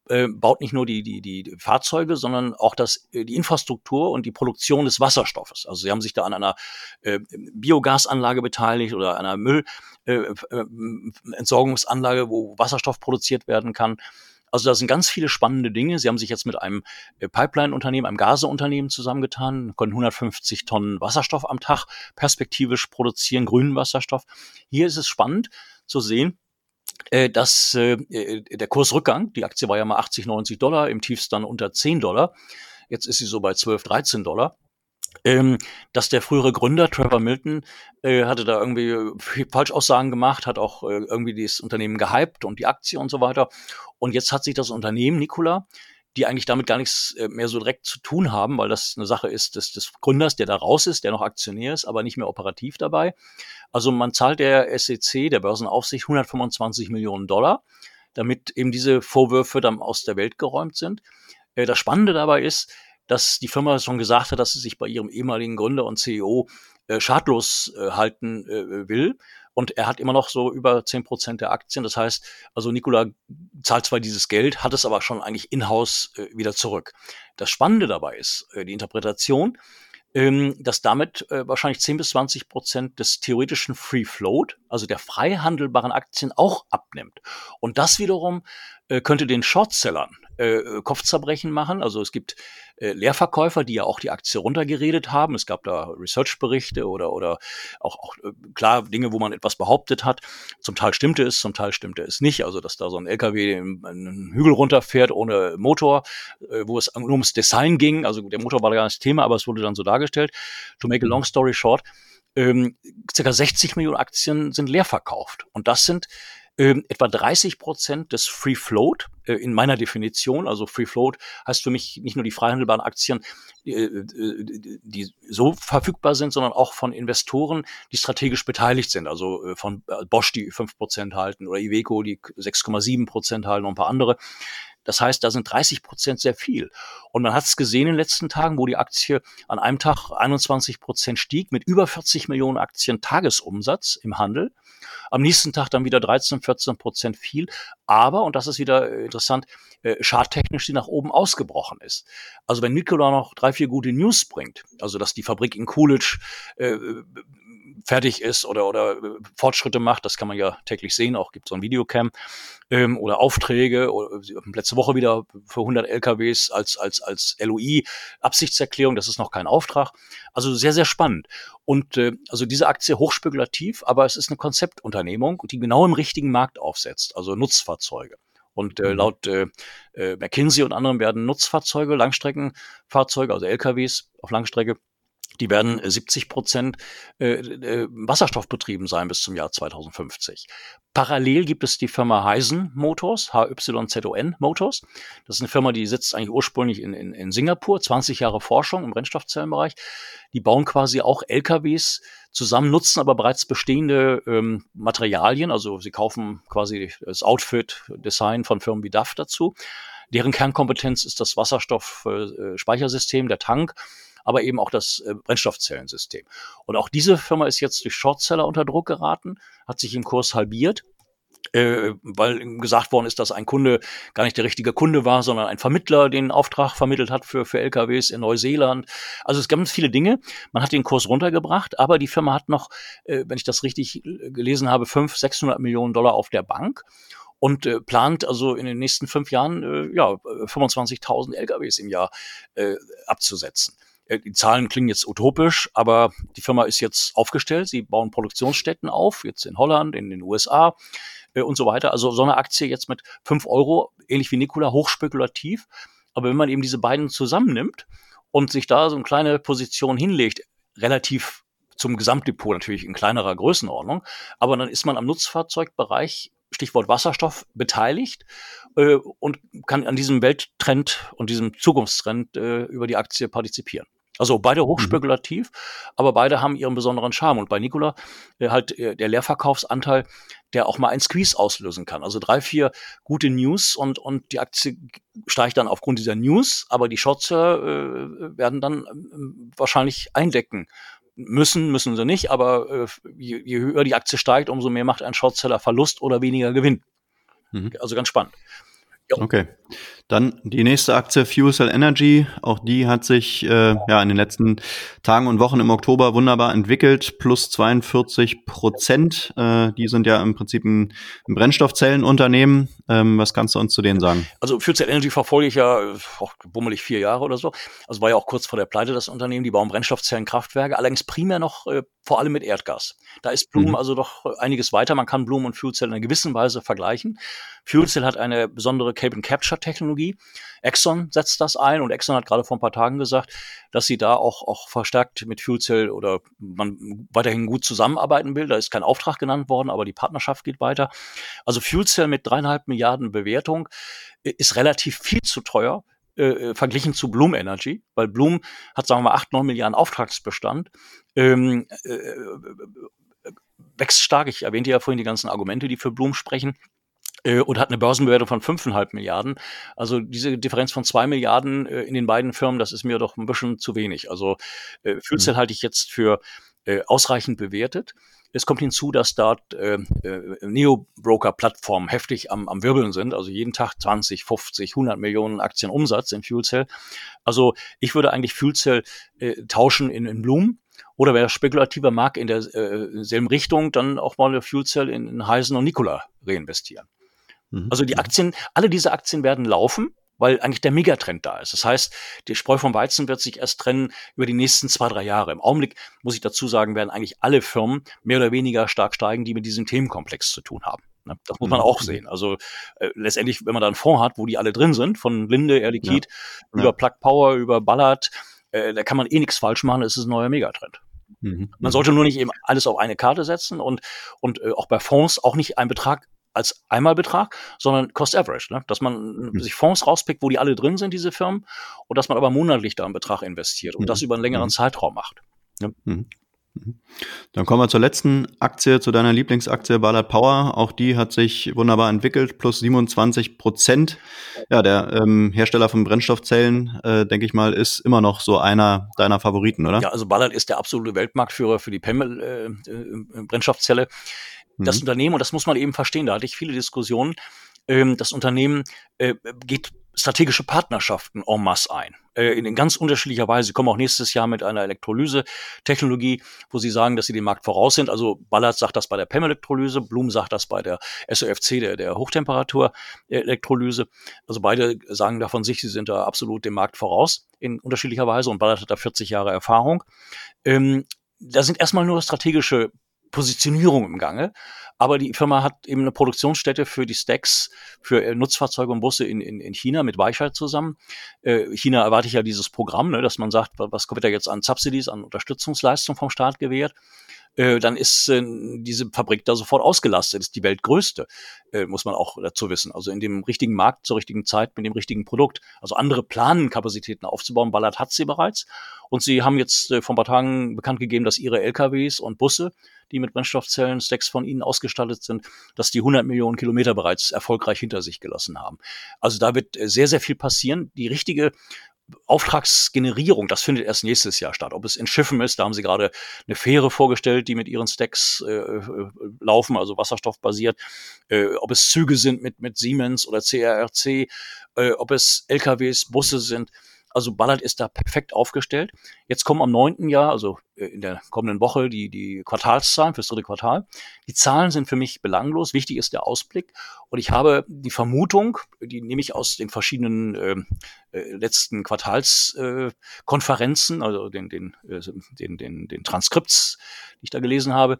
äh, baut nicht nur die, die, die Fahrzeuge, sondern auch das, äh, die Infrastruktur und die Produktion des Wasserstoffes. Also sie haben sich da an einer äh, Biogasanlage beteiligt oder einer Müllentsorgungsanlage, äh, äh wo Wasserstoff produziert werden kann. Also da sind ganz viele spannende Dinge. Sie haben sich jetzt mit einem Pipeline-Unternehmen, einem Gaseunternehmen zusammengetan, können 150 Tonnen Wasserstoff am Tag perspektivisch produzieren, grünen Wasserstoff. Hier ist es spannend zu sehen, dass äh, äh, der Kursrückgang, die Aktie war ja mal 80, 90 Dollar, im Tiefst dann unter 10 Dollar. Jetzt ist sie so bei 12, 13 Dollar. Ähm, dass der frühere Gründer Trevor Milton äh, hatte da irgendwie Falschaussagen gemacht, hat auch äh, irgendwie das Unternehmen gehypt und die Aktie und so weiter. Und jetzt hat sich das Unternehmen Nikola die eigentlich damit gar nichts äh, mehr so direkt zu tun haben, weil das eine Sache ist des, des Gründers, der da raus ist, der noch Aktionär ist, aber nicht mehr operativ dabei. Also man zahlt der SEC, der Börsenaufsicht, 125 Millionen Dollar, damit eben diese Vorwürfe dann aus der Welt geräumt sind. Äh, das Spannende dabei ist, dass die Firma schon gesagt hat, dass sie sich bei ihrem ehemaligen Gründer und CEO äh, schadlos halten will. Und er hat immer noch so über zehn Prozent der Aktien. Das heißt, also Nikola zahlt zwar dieses Geld, hat es aber schon eigentlich in-house äh, wieder zurück. Das Spannende dabei ist, äh, die Interpretation, ähm, dass damit äh, wahrscheinlich 10 bis 20 Prozent des theoretischen Free Float, also der frei handelbaren Aktien, auch abnimmt. Und das wiederum äh, könnte den Shortsellern äh, Kopfzerbrechen machen. Also es gibt äh, Leerverkäufer, die ja auch die Aktie runtergeredet haben. Es gab da Research-Berichte oder, oder auch, auch äh, klar Dinge, wo man etwas behauptet hat. Zum Teil stimmte es, zum Teil stimmte es nicht. Also dass da so ein LKW einen Hügel runterfährt ohne Motor, äh, wo es nur ums Design ging. Also der Motor war gar nicht Thema, aber es wurde dann so dargestellt. To make a long story short, ähm, circa 60 Millionen Aktien sind leer verkauft. Und das sind ähm, etwa 30 Prozent des Free Float äh, in meiner Definition. Also Free Float heißt für mich nicht nur die freihandelbaren Aktien, äh, äh, die so verfügbar sind, sondern auch von Investoren, die strategisch beteiligt sind. Also äh, von äh, Bosch, die 5 Prozent halten oder Iveco, die 6,7 Prozent halten und ein paar andere. Das heißt, da sind 30 Prozent sehr viel. Und man hat es gesehen in den letzten Tagen, wo die Aktie an einem Tag 21 Prozent stieg mit über 40 Millionen Aktien Tagesumsatz im Handel. Am nächsten Tag dann wieder 13, 14 Prozent viel. Aber, und das ist wieder äh, interessant, äh, die nach oben ausgebrochen ist. Also wenn Nikola noch drei, vier gute News bringt, also dass die Fabrik in Coolidge äh, fertig ist oder, oder äh, Fortschritte macht, das kann man ja täglich sehen, auch gibt so ein Videocam, ähm, oder Aufträge, oder letzte Woche wieder für 100 LKWs als, als, als LOI, Absichtserklärung, das ist noch kein Auftrag. Also sehr, sehr spannend. Und äh, also diese Aktie hochspekulativ, aber es ist eine Konzeptunternehmung, die genau im richtigen Markt aufsetzt, also Nutzfahrzeuge. Und äh, mhm. laut äh, äh, McKinsey und anderen werden Nutzfahrzeuge, Langstreckenfahrzeuge, also LKWs auf Langstrecke, die werden 70 äh, Prozent äh, äh, Wasserstoff betrieben sein bis zum Jahr 2050. Parallel gibt es die Firma Heisen Motors, HYZON Motors. Das ist eine Firma, die sitzt eigentlich ursprünglich in, in, in Singapur, 20 Jahre Forschung im Brennstoffzellenbereich. Die bauen quasi auch LKWs zusammen, nutzen aber bereits bestehende ähm, Materialien. Also sie kaufen quasi das Outfit-Design von Firmen wie DAF dazu. Deren Kernkompetenz ist das Wasserstoffspeichersystem, äh, der Tank aber eben auch das äh, Brennstoffzellensystem. Und auch diese Firma ist jetzt durch Shortseller unter Druck geraten, hat sich im Kurs halbiert. Äh, weil gesagt worden ist, dass ein Kunde gar nicht der richtige Kunde war, sondern ein Vermittler den Auftrag vermittelt hat für, für LKWs in Neuseeland. Also es gab ganz viele Dinge. Man hat den Kurs runtergebracht, aber die Firma hat noch, äh, wenn ich das richtig äh, gelesen habe, 500, 600 Millionen Dollar auf der Bank und äh, plant also in den nächsten fünf Jahren äh, ja 25.000 LKWs im Jahr äh, abzusetzen. Äh, die Zahlen klingen jetzt utopisch, aber die Firma ist jetzt aufgestellt. Sie bauen Produktionsstätten auf, jetzt in Holland, in den USA äh, und so weiter. Also so eine Aktie jetzt mit fünf Euro, ähnlich wie Nikola, hochspekulativ. Aber wenn man eben diese beiden zusammennimmt und sich da so eine kleine Position hinlegt, relativ zum Gesamtdepot natürlich in kleinerer Größenordnung, aber dann ist man am Nutzfahrzeugbereich Stichwort Wasserstoff beteiligt äh, und kann an diesem Welttrend und diesem Zukunftstrend äh, über die Aktie partizipieren. Also beide mhm. hochspekulativ, mhm. aber beide haben ihren besonderen Charme. Und bei Nikola äh, halt äh, der Leerverkaufsanteil, der auch mal ein Squeeze auslösen kann. Also drei, vier gute News und, und die Aktie steigt dann aufgrund dieser News, aber die Shortseller äh, werden dann äh, wahrscheinlich eindecken müssen, müssen sie nicht, aber äh, je, je höher die Aktie steigt, umso mehr macht ein Shortseller Verlust oder weniger Gewinn. Mhm. Also ganz spannend. Jo. Okay. Dann die nächste Aktie Fuel Cell Energy. Auch die hat sich äh, ja in den letzten Tagen und Wochen im Oktober wunderbar entwickelt. Plus 42 Prozent. Äh, die sind ja im Prinzip ein, ein Brennstoffzellenunternehmen. Ähm, was kannst du uns zu denen sagen? Also Fuel Cell Energy verfolge ich ja auch bummelig vier Jahre oder so. Also war ja auch kurz vor der Pleite das Unternehmen. Die bauen Brennstoffzellenkraftwerke, allerdings primär noch äh, vor allem mit Erdgas. Da ist Bloom mhm. also doch einiges weiter. Man kann Bloom und Fuel Cell in einer gewissen Weise vergleichen. Fuel Cell hat eine besondere Carbon Capture Technologie. Exxon setzt das ein und Exxon hat gerade vor ein paar Tagen gesagt, dass sie da auch, auch verstärkt mit Fuel Cell oder man weiterhin gut zusammenarbeiten will. Da ist kein Auftrag genannt worden, aber die Partnerschaft geht weiter. Also Fuel Cell mit dreieinhalb Milliarden Bewertung äh, ist relativ viel zu teuer äh, verglichen zu Bloom Energy, weil Bloom hat, sagen wir mal, acht, neun Milliarden Auftragsbestand. Ähm, äh, äh wächst stark. Ich erwähnte ja vorhin die ganzen Argumente, die für Bloom sprechen. äh, und hat eine Börsenbewertung von 5,5 Milliarden. Also diese Differenz von 2 Milliarden äh, in den beiden Firmen, das ist mir doch ein bisschen zu wenig. Also äh, Fuelcell mhm. halte ich jetzt für äh, ausreichend bewertet. Es kommt hinzu, dass dort äh, äh, Neo-Broker-Plattformen heftig am, am Wirbeln sind, also jeden Tag 20, 50, 100 Millionen Aktien Umsatz in Fuelcell. Also ich würde eigentlich Fuelcell äh, tauschen in, in Bloom. Oder wer spekulativer mag in derselben äh, Richtung, dann auch mal eine Fuelcell in, in Heisen und Nikola reinvestieren. Mhm. Also die Aktien, alle diese Aktien werden laufen weil eigentlich der Megatrend da ist. Das heißt, die Spreu vom Weizen wird sich erst trennen über die nächsten zwei, drei Jahre. Im Augenblick, muss ich dazu sagen, werden eigentlich alle Firmen mehr oder weniger stark steigen, die mit diesem Themenkomplex zu tun haben. Ne? Das muss man mhm. auch sehen. Also äh, letztendlich, wenn man da einen Fonds hat, wo die alle drin sind, von Linde, Air Liquid, ja. über. Plug Power, über Ballard, äh, da kann man eh nichts falsch machen, es ist ein neuer Megatrend. Mhm. Man sollte nur nicht eben alles auf eine Karte setzen und, und äh, auch bei Fonds auch nicht einen Betrag als Einmalbetrag, sondern Cost Average, ne? dass man mhm. sich Fonds rauspickt, wo die alle drin sind, diese Firmen, und dass man aber monatlich da einen Betrag investiert und mhm. das über einen längeren mhm. Zeitraum macht. Mhm. Dann kommen wir zur letzten Aktie, zu deiner Lieblingsaktie Ballard Power. Auch die hat sich wunderbar entwickelt, plus 27 Prozent. Ja, der ähm, Hersteller von Brennstoffzellen, äh, denke ich mal, ist immer noch so einer deiner Favoriten, oder? Ja, also Ballard ist der absolute Weltmarktführer für die PEM-Brennstoffzelle. Äh, äh, das mhm. Unternehmen, und das muss man eben verstehen, da hatte ich viele Diskussionen, ähm, das Unternehmen äh, geht strategische Partnerschaften en masse ein. Äh, in ganz unterschiedlicher Weise. Sie kommen auch nächstes Jahr mit einer Elektrolyse-Technologie, wo sie sagen, dass sie den Markt voraus sind. Also Ballard sagt das bei der PEM-Elektrolyse, Blum sagt das bei der SOFC, der, der Hochtemperatur-Elektrolyse. Also beide sagen davon sich, sie sind da absolut dem Markt voraus in unterschiedlicher Weise und Ballard hat da 40 Jahre Erfahrung. Ähm, da sind erstmal nur strategische Positionierung im Gange. Aber die Firma hat eben eine Produktionsstätte für die Stacks für äh, Nutzfahrzeuge und Busse in, in, in China mit Weichheit zusammen. Äh, China erwarte ich ja dieses Programm, ne, dass man sagt, was wird da jetzt an Subsidies, an Unterstützungsleistung vom Staat gewährt äh, dann ist äh, diese Fabrik da sofort ausgelastet. Ist die weltgrößte, äh, muss man auch dazu wissen. Also in dem richtigen Markt zur richtigen Zeit mit dem richtigen Produkt. Also andere planen, Kapazitäten aufzubauen. Ballard hat sie bereits. Und sie haben jetzt äh, vor ein paar Tagen bekannt gegeben, dass ihre LKWs und Busse, die mit Brennstoffzellen, Stacks von ihnen ausgestattet sind, dass die 100 Millionen Kilometer bereits erfolgreich hinter sich gelassen haben. Also da wird äh, sehr, sehr viel passieren. Die richtige Auftragsgenerierung, das findet erst nächstes Jahr statt. Ob es in Schiffen ist, da haben sie gerade eine Fähre vorgestellt, die mit ihren Stacks äh, äh laufen, also wasserstoffbasiert. Äh, ob es Züge sind mit, mit Siemens oder CRRC, äh, ob es LKWs, Busse sind. Also Ballard ist da perfekt aufgestellt. Jetzt kommen am neunten Jahr, also äh, in der kommenden Woche, die, die Quartalszahlen fürs dritte Quartal. Die Zahlen sind für mich belanglos. Wichtig ist der Ausblick. Und ich habe die Vermutung, die nehme ich aus den verschiedenen äh, letzten Quartalskonferenzen, äh, also den, den, äh, den, den, den Transkripts, die ich da gelesen habe,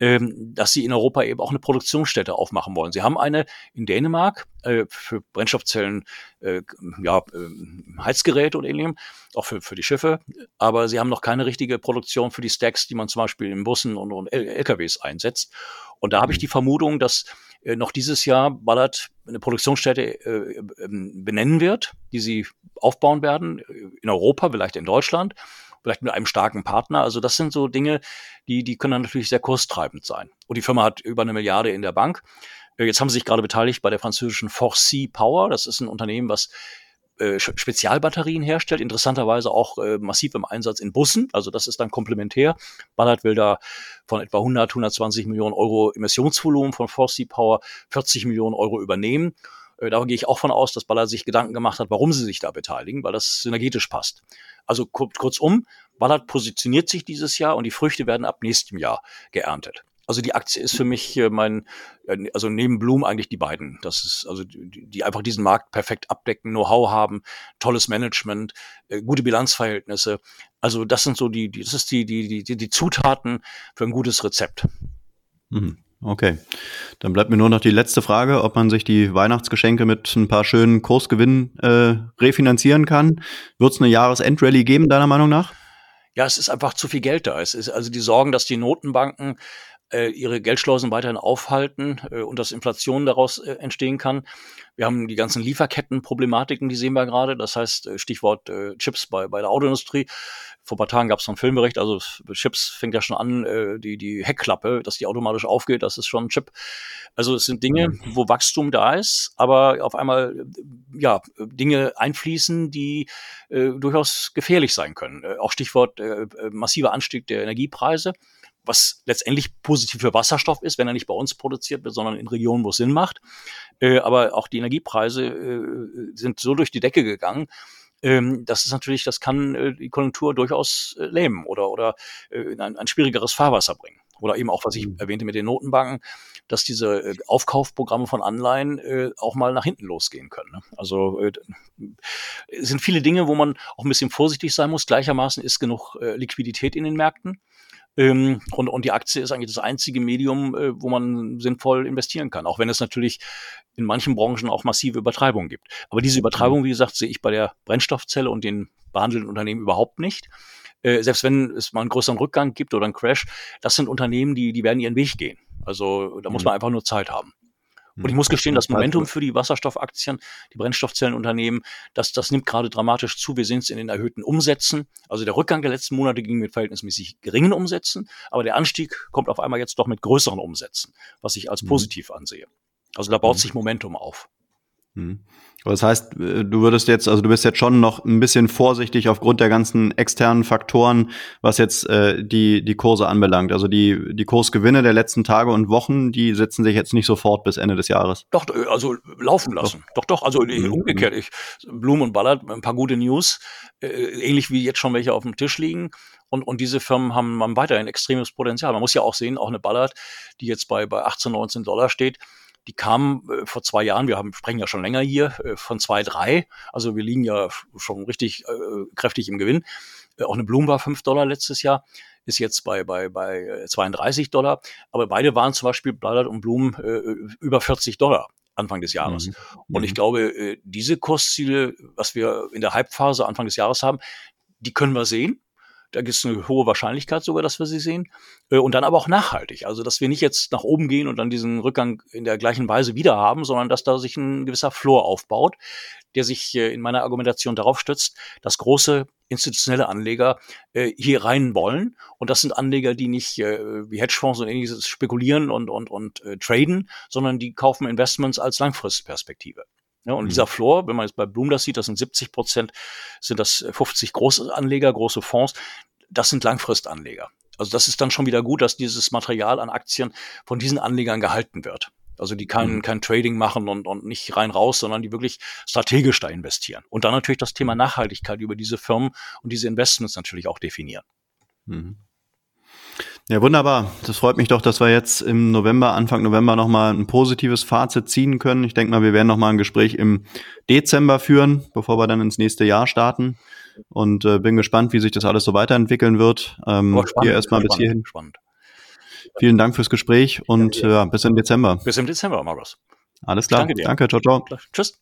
ähm, dass sie in Europa eben auch eine Produktionsstätte aufmachen wollen. Sie haben eine in Dänemark äh, für Brennstoffzellen, äh, ja, äh, Heizgeräte und ähnlichem, auch für, für die Schiffe, aber sie haben noch keine richtige Produktion für die Stacks, die man zum Beispiel in Bussen und, und LKWs einsetzt. Und da habe ich mhm. die Vermutung, dass äh, noch dieses Jahr Ballard eine Produktionsstätte äh, ähm, benennen wird, die sie aufbauen werden, in Europa, vielleicht in Deutschland vielleicht mit einem starken Partner. Also das sind so Dinge, die, die können dann natürlich sehr kurstreibend sein. Und die Firma hat über eine Milliarde in der Bank. Äh, jetzt haben sie sich gerade beteiligt bei der französischen Forcy Power. Das ist ein Unternehmen, was äh, Spezialbatterien herstellt, interessanterweise auch äh, massiv im Einsatz in Bussen. Also das ist dann komplementär. Ballard will da von etwa 100, 120 Millionen Euro Emissionsvolumen von Forcy Power 40 Millionen Euro übernehmen. Äh, da gehe ich auch von aus, dass Ballard sich Gedanken gemacht hat, warum sie sich da beteiligen, weil das synergetisch passt. Also kurzum, Ballard positioniert sich dieses Jahr und die Früchte werden ab nächstem Jahr geerntet. Also die Aktie ist für mich mein, also neben Bloom eigentlich die beiden. Das ist also die, die einfach diesen Markt perfekt abdecken, Know-how haben, tolles Management, äh, gute Bilanzverhältnisse. Also das sind so die, die das ist die, die, die, die Zutaten für ein gutes Rezept. Mhm. Okay, dann bleibt mir nur noch die letzte Frage, ob man sich die Weihnachtsgeschenke mit ein paar schönen Kursgewinnen äh, refinanzieren kann. Wird es eine Jahresendrallye geben, deiner Meinung nach? Ja, es ist einfach zu viel Geld da. Es ist also die Sorgen, dass die Notenbanken äh, ihre Geldschleusen weiterhin aufhalten äh, und dass Inflation daraus äh, entstehen kann. Wir haben die ganzen Lieferkettenproblematiken, die sehen wir gerade. Das heißt, äh, Stichwort äh, Chips bei, bei der Autoindustrie. Vor ein paar Tagen gab es so einen Filmbericht, also Chips fängt ja schon an, äh, die, die Heckklappe, dass die automatisch aufgeht, das ist schon ein Chip. Also es sind Dinge, mhm. wo Wachstum da ist, aber auf einmal ja Dinge einfließen, die äh, durchaus gefährlich sein können. Äh, auch Stichwort äh, massiver Anstieg der Energiepreise was letztendlich positiv für Wasserstoff ist, wenn er nicht bei uns produziert wird, sondern in Regionen, wo es Sinn macht. Äh, aber auch die Energiepreise äh, sind so durch die Decke gegangen, ähm, das ist natürlich, das kann äh, die Konjunktur durchaus äh, lähmen oder, oder äh, in ein, ein schwierigeres Fahrwasser bringen. Oder eben auch, was ich mhm. erwähnte mit den Notenbanken, dass diese äh, Aufkaufprogramme von Anleihen äh, auch mal nach hinten losgehen können. Ne? Also äh, es sind viele Dinge, wo man auch ein bisschen vorsichtig sein muss. Gleichermaßen ist genug äh, Liquidität in den Märkten. Ähm, und, und die Aktie ist eigentlich das einzige Medium, äh, wo man sinnvoll investieren kann, auch wenn es natürlich in manchen Branchen auch massive Übertreibungen gibt. Aber diese Übertreibung, wie gesagt, sehe ich bei der Brennstoffzelle und den behandelten Unternehmen überhaupt nicht. Äh, selbst wenn es mal einen größeren Rückgang gibt oder einen Crash, das sind Unternehmen, die, die werden ihren Weg gehen. Also da muss man mhm. einfach nur Zeit haben. Und ich muss gestehen, das Momentum für die Wasserstoffaktien, die Brennstoffzellenunternehmen, das, das nimmt gerade dramatisch zu. Wir sehen es in den erhöhten Umsätzen. Also der Rückgang der letzten Monate ging mit verhältnismäßig geringen Umsätzen, aber der Anstieg kommt auf einmal jetzt doch mit größeren Umsätzen, was ich als mhm. positiv ansehe. Also da baut mhm. sich Momentum auf. Mhm. Das heißt, äh, du würdest jetzt, also du bist jetzt schon noch ein bisschen vorsichtig aufgrund der ganzen externen Faktoren, was jetzt äh, die, die Kurse anbelangt. Also die, die Kursgewinne der letzten Tage und Wochen, die setzen sich jetzt nicht sofort bis Ende des Jahres. Doch, äh, also laufen lassen. Doch, doch, doch also mhm. umgekehrt. Ich, Blum und Ballard, ein paar gute News, äh, ähnlich wie jetzt schon welche auf dem Tisch liegen. Und, und diese Firmen haben, haben weiterhin extremes Potenzial. Man muss ja auch sehen, auch eine Ballard, die jetzt bei, bei 18, 19 Dollar steht, die kam äh, vor zwei Jahren, wir haben, sprechen ja schon länger hier, äh, von zwei drei. Also wir liegen ja schon richtig äh, kräftig im Gewinn. Äh, auch eine Blume war fünf Dollar letztes Jahr, ist jetzt bei, bei, bei 32 äh, Dollar. Aber beide waren zum Beispiel Ballard und Blumen äh, über 40 Dollar. Anfang des Jahres. Mhm. Und ich mhm. glaube, diese Kursziele, was wir in der Halbphase Anfang des Jahres haben, die können wir sehen. Da gibt es eine hohe Wahrscheinlichkeit sogar, dass wir sie sehen. Äh, und dann aber auch nachhaltig. Also, dass wir nicht jetzt nach oben gehen und dann diesen Rückgang in der gleichen Weise wieder haben, sondern dass da sich ein gewisser Floor aufbaut, der sich äh, in meiner Argumentation darauf stützt, dass große institutionelle Anleger äh, hier rein wollen. Und das sind Anleger, die nicht wie Hedgefonds und ähnliches spekulieren und, und, und traden, sondern die kaufen Investments als Langfristperspektive. Ja, und mhm. dieser Floor, wenn man jetzt bei Bloom das sieht, das sind 70 Prozent, sind das 50 große Anleger, große Fonds, das sind Langfristanleger. Also das ist dann schon wieder gut, dass dieses Material an Aktien von diesen Anlegern gehalten wird. Also die kein, mhm. kein Trading machen und, und nicht rein raus, sondern die wirklich strategisch da investieren. Und dann natürlich das Thema Nachhaltigkeit über diese Firmen und diese Investments natürlich auch definieren. Mhm. Ja, wunderbar. Das freut mich doch, dass wir jetzt im November, Anfang November nochmal ein positives Fazit ziehen können. Ich denke mal, wir werden nochmal ein Gespräch im Dezember führen, bevor wir dann ins nächste Jahr starten. Und äh, bin gespannt, wie sich das alles so weiterentwickeln wird. Ähm, spannend, hier erstmal bis hierhin. Spannend. Vielen Dank fürs Gespräch und ja, ja. bis im Dezember. Bis im Dezember, Markus. Alles klar. Danke dir. Danke, ciao, ciao. Tschüss.